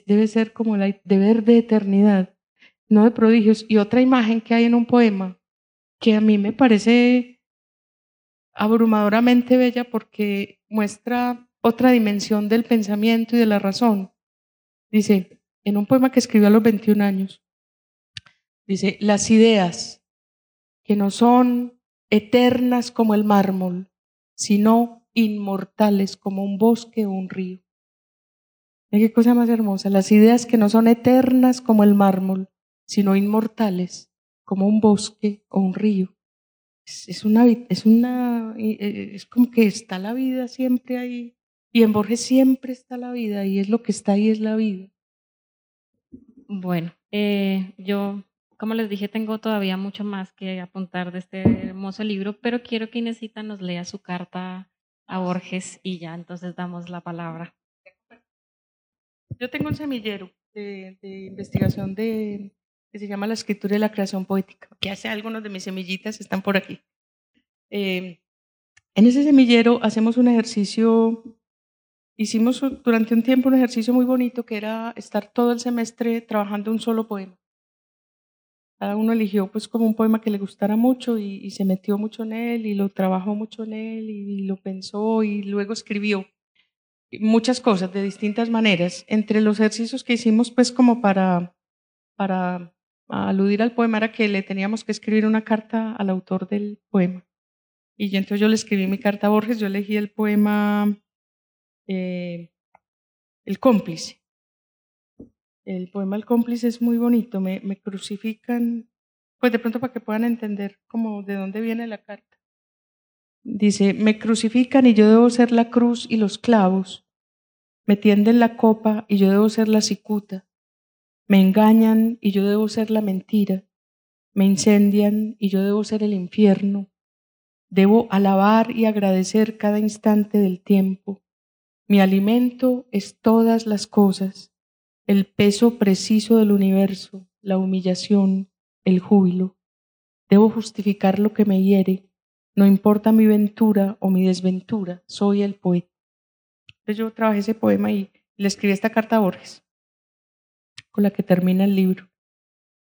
debe ser como el deber de eternidad, no de prodigios. Y otra imagen que hay en un poema que a mí me parece abrumadoramente bella porque muestra otra dimensión del pensamiento y de la razón. Dice, en un poema que escribió a los 21 años, dice, las ideas que no son eternas como el mármol, sino inmortales como un bosque o un río. Qué cosa más hermosa. Las ideas que no son eternas como el mármol, sino inmortales como un bosque o un río. Es, una, es, una, e, es como que está la vida siempre ahí. Y en Borges siempre está la vida y es lo que está ahí, es la vida. Bueno, eh, yo, como les dije, tengo todavía mucho más que apuntar de este hermoso libro, pero quiero que Inesita nos lea su carta a Borges y ya entonces damos la palabra. Yo tengo un semillero de, investigación de, que se llama La escritura y la creación poética, que hace algunos de mis semillitas están por aquí. Eh, en ese semillero hacemos un ejercicio, hicimos durante un tiempo un ejercicio muy bonito que era estar todo el semestre trabajando un solo poema. Cada uno eligió pues como un poema que le gustara mucho y, y se metió mucho en él y lo trabajó mucho en él y lo pensó y luego escribió muchas cosas de distintas maneras. Entre los ejercicios que hicimos, pues como para, para aludir al poema, era que le teníamos que escribir una carta al autor del poema. Y entonces yo le escribí mi carta a Borges, yo elegí el poema eh, El cómplice. El poema El cómplice es muy bonito, me, me crucifican, pues de pronto para que puedan entender como de dónde viene la carta. Dice, me crucifican y yo debo ser la cruz y los clavos. Me tienden la copa y yo debo ser la cicuta. Me engañan y yo debo ser la mentira. Me incendian y yo debo ser el infierno. Debo alabar y agradecer cada instante del tiempo. Mi alimento es todas las cosas, el peso preciso del universo, la humillación, el júbilo. Debo justificar lo que me hiere no importa mi ventura o mi desventura, soy el poeta. Entonces yo trabajé ese poema y le escribí esta carta a Borges, con la que termina el libro.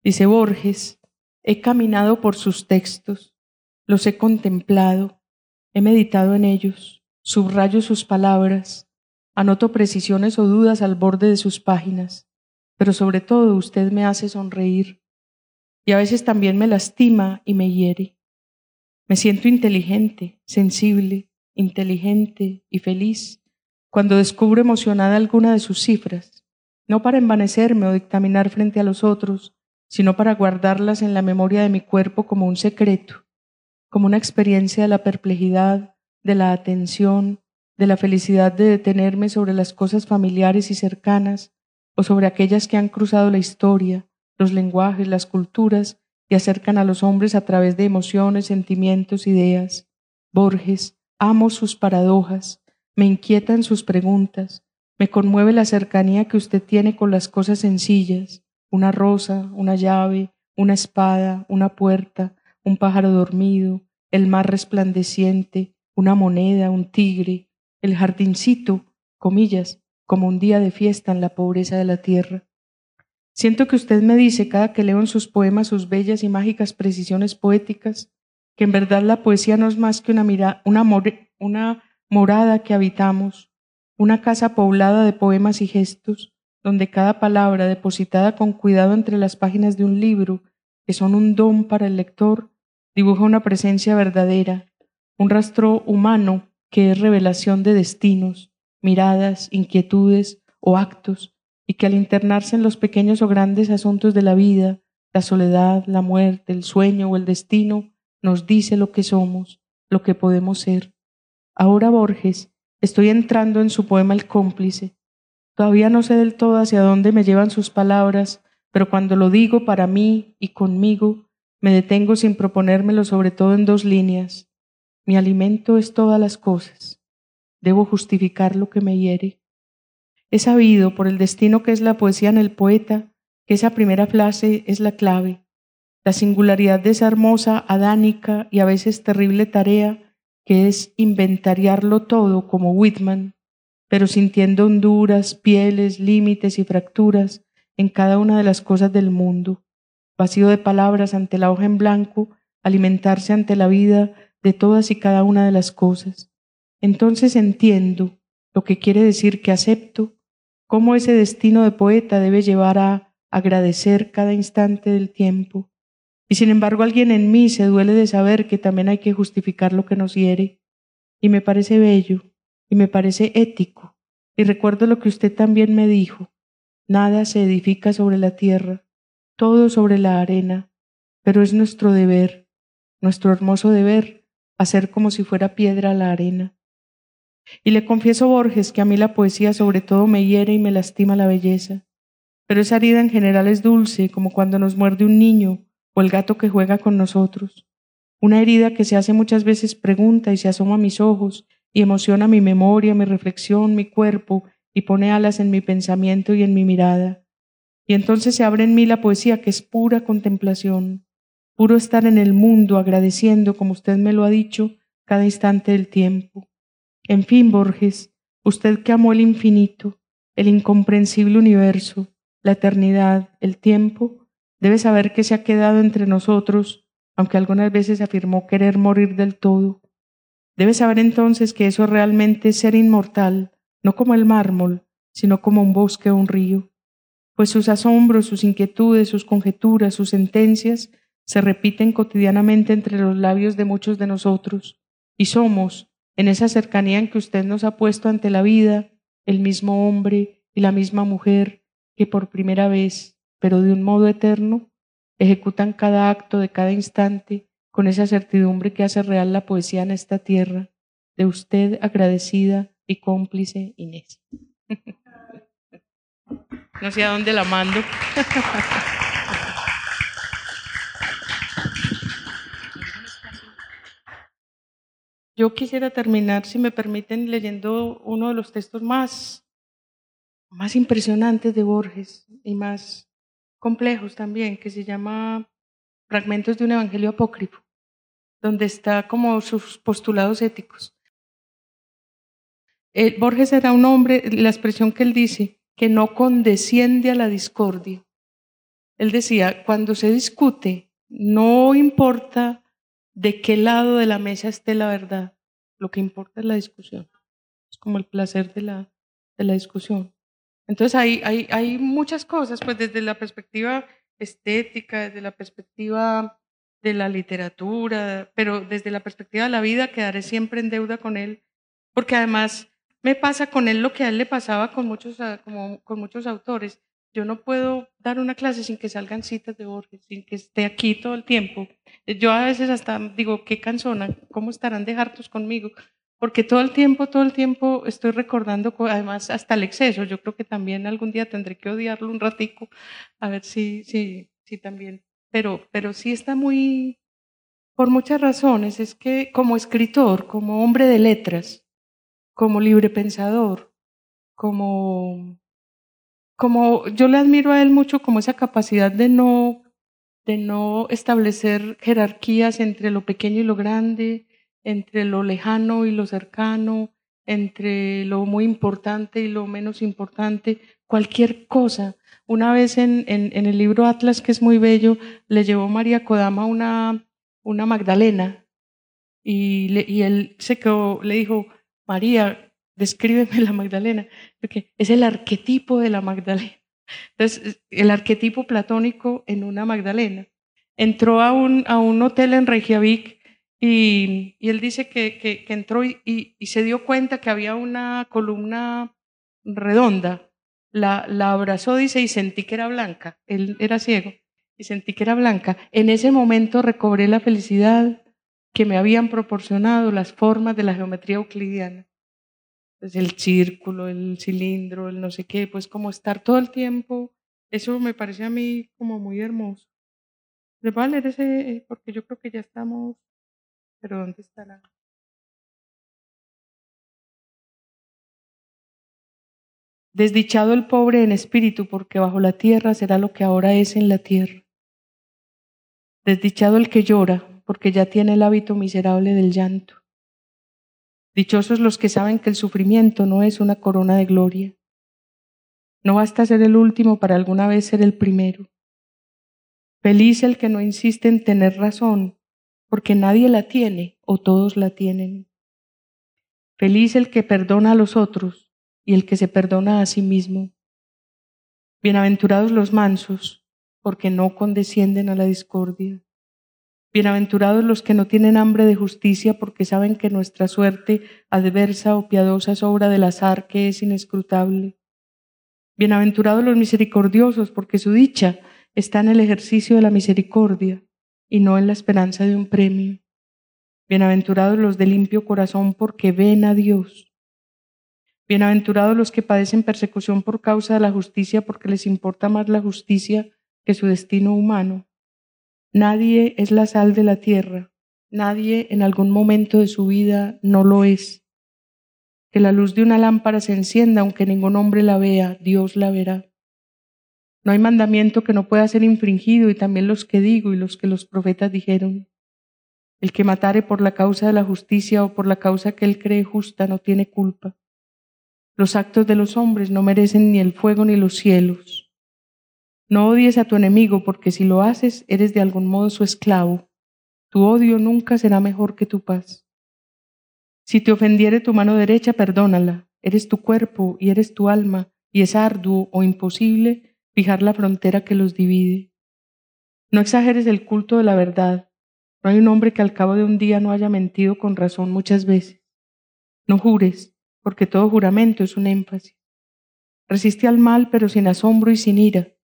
Dice Borges, he caminado por sus textos, los he contemplado, he meditado en ellos, subrayo sus palabras, anoto precisiones o dudas al borde de sus páginas, pero sobre todo usted me hace sonreír y a veces también me lastima y me hiere Me siento inteligente, sensible, inteligente y feliz cuando descubro emocionada alguna de sus cifras, no para envanecerme o dictaminar frente a los otros, sino para guardarlas en la memoria de mi cuerpo como un secreto, como una experiencia de la perplejidad, de la atención, de la felicidad de detenerme sobre las cosas familiares y cercanas o sobre aquellas que han cruzado la historia, los lenguajes, las culturas y acercan a los hombres a través de emociones, sentimientos, ideas. Borges, amo sus paradojas, me inquietan sus preguntas, me conmueve la cercanía que usted tiene con las cosas sencillas, una rosa, una llave, una espada, una puerta, un pájaro dormido, el mar resplandeciente, una moneda, un tigre, el jardincito, comillas, como un día de fiesta en la pobreza de la tierra. Siento que usted me dice cada que leo en sus poemas sus bellas y mágicas precisiones poéticas, que en verdad la poesía no es más que una, una, una morada que habitamos, una casa poblada de poemas y gestos, donde cada palabra depositada con cuidado entre las páginas de un libro, que son un don para el lector, dibuja una presencia verdadera, un rastro humano que es revelación de destinos, miradas, inquietudes o actos y que al internarse en los pequeños o grandes asuntos de la vida, la soledad, la muerte, el sueño o el destino, nos dice lo que somos, lo que podemos ser. Ahora Borges, estoy entrando en su poema El cómplice. Todavía no sé del todo hacia dónde me llevan sus palabras, pero cuando lo digo para mí y conmigo, me detengo sin proponérmelo sobre todo en dos líneas. Mi alimento es todas las cosas. Debo justificar lo que me hiere. He sabido, por el destino que es la poesía en el poeta, que esa primera frase es la clave, la singularidad de esa hermosa, adánica y a veces terrible tarea que es inventariarlo todo como Whitman, pero sintiendo honduras, pieles, límites y fracturas en cada una de las cosas del mundo, vacío de palabras ante la hoja en blanco, alimentarse ante la vida de todas y cada una de las cosas. Entonces entiendo lo que quiere decir que acepto cómo ese destino de poeta debe llevar a agradecer cada instante del tiempo. Y sin embargo alguien en mí se duele de saber que también hay que justificar lo que nos hiere. Y me parece bello, y me parece ético. Y recuerdo lo que usted también me dijo. Nada se edifica sobre la tierra, todo sobre la arena, pero es nuestro deber, nuestro hermoso deber, hacer como si fuera piedra la arena. Y le confieso, Borges, que a mí la poesía sobre todo me hiere y me lastima la belleza. Pero esa herida en general es dulce, como cuando nos muerde un niño o el gato que juega con nosotros. Una herida que se hace muchas veces pregunta y se asoma a mis ojos y emociona mi memoria, mi reflexión, mi cuerpo y pone alas en mi pensamiento y en mi mirada. Y entonces se abre en mí la poesía que es pura contemplación, puro estar en el mundo agradeciendo, como usted me lo ha dicho, cada instante del tiempo. En fin, Borges, usted que amó el infinito, el incomprensible universo, la eternidad, el tiempo, debe saber que se ha quedado entre nosotros, aunque algunas veces afirmó querer morir del todo. Debe saber entonces que eso realmente es ser inmortal, no como el mármol, sino como un bosque o un río, pues sus asombros, sus inquietudes, sus conjeturas, sus sentencias se repiten cotidianamente entre los labios de muchos de nosotros, y somos, en esa cercanía en que usted nos ha puesto ante la vida, el mismo hombre y la misma mujer que por primera vez, pero de un modo eterno, ejecutan cada acto de cada instante con esa certidumbre que hace real la poesía en esta tierra, de usted agradecida y cómplice Inés. no sé a dónde la mando. Yo quisiera terminar, si me permiten, leyendo uno de los textos más, más impresionantes de Borges y más complejos también, que se llama Fragmentos de un Evangelio Apócrifo, donde está como sus postulados éticos. Eh, Borges era un hombre, la expresión que él dice, que no condesciende a la discordia. Él decía, cuando se discute, no importa de qué lado de la mesa esté la verdad. Lo que importa es la discusión. Es como el placer de la, de la discusión. Entonces hay, hay, hay muchas cosas, pues desde la perspectiva estética, desde la perspectiva de la literatura, pero desde la perspectiva de la vida quedaré siempre en deuda con él, porque además me pasa con él lo que a él le pasaba con muchos, como, con muchos autores. Yo no puedo dar una clase sin que salgan citas de Borges, sin que esté aquí todo el tiempo. Yo a veces hasta digo, qué cansona, ¿cómo estarán de hartos conmigo? Porque todo el tiempo, todo el tiempo estoy recordando, además hasta el exceso. Yo creo que también algún día tendré que odiarlo un ratico, a ver si, si, si también. Pero, pero sí está muy, por muchas razones. Es que como escritor, como hombre de letras, como libre pensador, como como yo le admiro a él mucho como esa capacidad de no, de no establecer jerarquías entre lo pequeño y lo grande, entre lo lejano y lo cercano, entre lo muy importante y lo menos importante, cualquier cosa. Una vez en, en, el libro Atlas, que es muy bello, le llevó María Kodama una, una Magdalena y, y él se quedó, le dijo, María, descríbeme la Magdalena, porque es el arquetipo de la Magdalena. Entonces, el arquetipo platónico en una Magdalena. Entró a un, a un hotel en Reykjavik y, él dice que, que, entró y, y, se dio cuenta que había una columna redonda. La, la abrazó, dice, y sentí que era blanca. Él era ciego y sentí que era blanca. En ese momento recobré la felicidad que me habían proporcionado las formas de la geometría euclidiana pues el círculo, el cilindro, el no sé qué, pues como estar todo el tiempo, eso me parece a mí como muy hermoso. Les voy a leer ese, porque yo creo que ya estamos, pero ¿dónde estará? Desdichado el pobre en espíritu, porque bajo la tierra será lo que ahora es en la tierra. Desdichado el que llora, porque ya tiene el hábito miserable del llanto. Dichosos los que saben que el sufrimiento no es una corona de gloria. No basta ser el último para alguna vez ser el primero. Feliz el que no insiste en tener razón, porque nadie la tiene o todos la tienen. Feliz el que perdona a los otros y el que se perdona a sí mismo. Bienaventurados los mansos, porque no condescienden a la discordia. Bienaventurados los que no tienen hambre de justicia porque saben que nuestra suerte adversa o piadosa es obra del azar que es inescrutable. Bienaventurados los misericordiosos porque su dicha está en el ejercicio de la misericordia y no en la esperanza de un premio. Bienaventurados los de limpio corazón porque ven a Dios. Bienaventurados los que padecen persecución por causa de la justicia porque les importa más la justicia que su destino humano. Nadie es la sal de la tierra, nadie en algún momento de su vida no lo es. Que la luz de una lámpara se encienda aunque ningún hombre la vea, Dios la verá. No hay mandamiento que no pueda ser infringido y también los que digo y los que los profetas dijeron. El que matare por la causa de la justicia o por la causa que él cree justa no tiene culpa. Los actos de los hombres no merecen ni el fuego ni los cielos. No odies a tu enemigo, porque si lo haces, eres de algún modo su esclavo. Tu odio nunca será mejor que tu paz. Si te ofendiere tu mano derecha, perdónala. Eres tu cuerpo y eres tu alma, y es arduo o imposible fijar la frontera que los divide. No exageres el culto de la verdad. No hay un hombre que al cabo de un día no haya mentido con razón muchas veces. No jures, porque todo juramento es un énfasis. Resiste al mal, pero sin asombro y sin ira.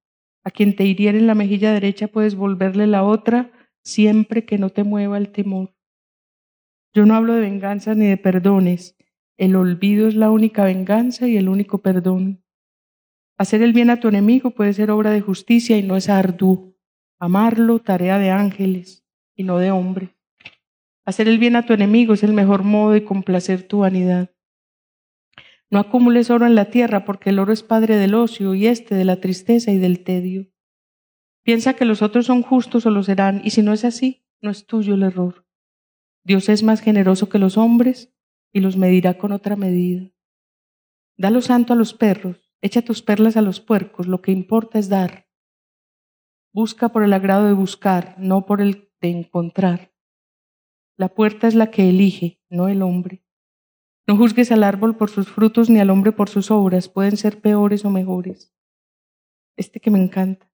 A quien te hiriera en la mejilla derecha puedes volverle la otra siempre que no te mueva el temor. Yo no hablo de venganzas ni de perdones. El olvido es la única venganza y el único perdón. Hacer el bien a tu enemigo puede ser obra de justicia y no es arduo. Amarlo, tarea de ángeles y no de hombre. Hacer el bien a tu enemigo es el mejor modo de complacer tu vanidad. No acumules oro en la tierra porque el oro es padre del ocio y este de la tristeza y del tedio. Piensa que los otros son justos o lo serán y si no es así, no es tuyo el error. Dios es más generoso que los hombres y los medirá con otra medida. Da lo santo a los perros, echa tus perlas a los puercos, lo que importa es dar. Busca por el agrado de buscar, no por el de encontrar. La puerta es la que elige, no el hombre. No juzgues al árbol por sus frutos ni al hombre por sus obras, pueden ser peores o mejores. Este que me encanta.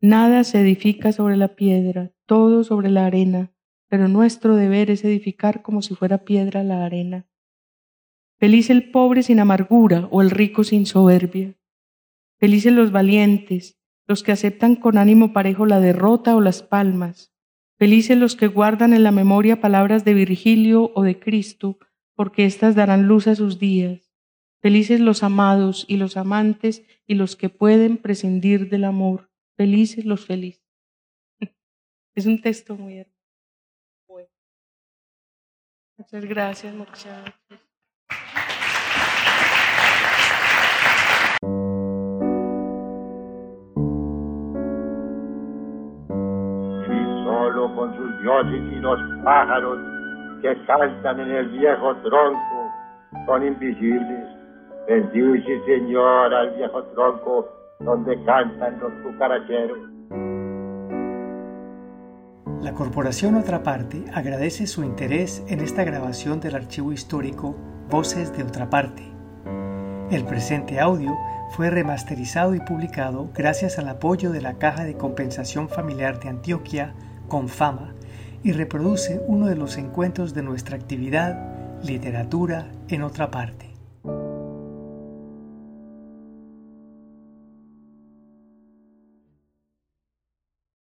Nada se edifica sobre la piedra, todo sobre la arena, pero nuestro deber es edificar como si fuera piedra la arena. Feliz el pobre sin amargura o el rico sin soberbia. Felices los valientes, los que aceptan con ánimo parejo la derrota o las palmas. Felices los que guardan en la memoria palabras de Virgilio o de Cristo, porque éstas darán luz a sus días. Felices los amados y los amantes y los que pueden prescindir del amor. Felices los felices. Es un texto muy hermoso. Muchas gracias, muchachos. Solo con sus dioses y los pájaros que cantan en el viejo tronco son invisibles. Bendice, Señor, al viejo tronco donde cantan los cucaracheros. La Corporación Otra Parte agradece su interés en esta grabación del archivo histórico Voces de Otra Parte. El presente audio fue remasterizado y publicado gracias al apoyo de la Caja de Compensación Familiar de Antioquia, Confama, y reproduce uno de los encuentros de nuestra actividad Literatura en Otra Parte.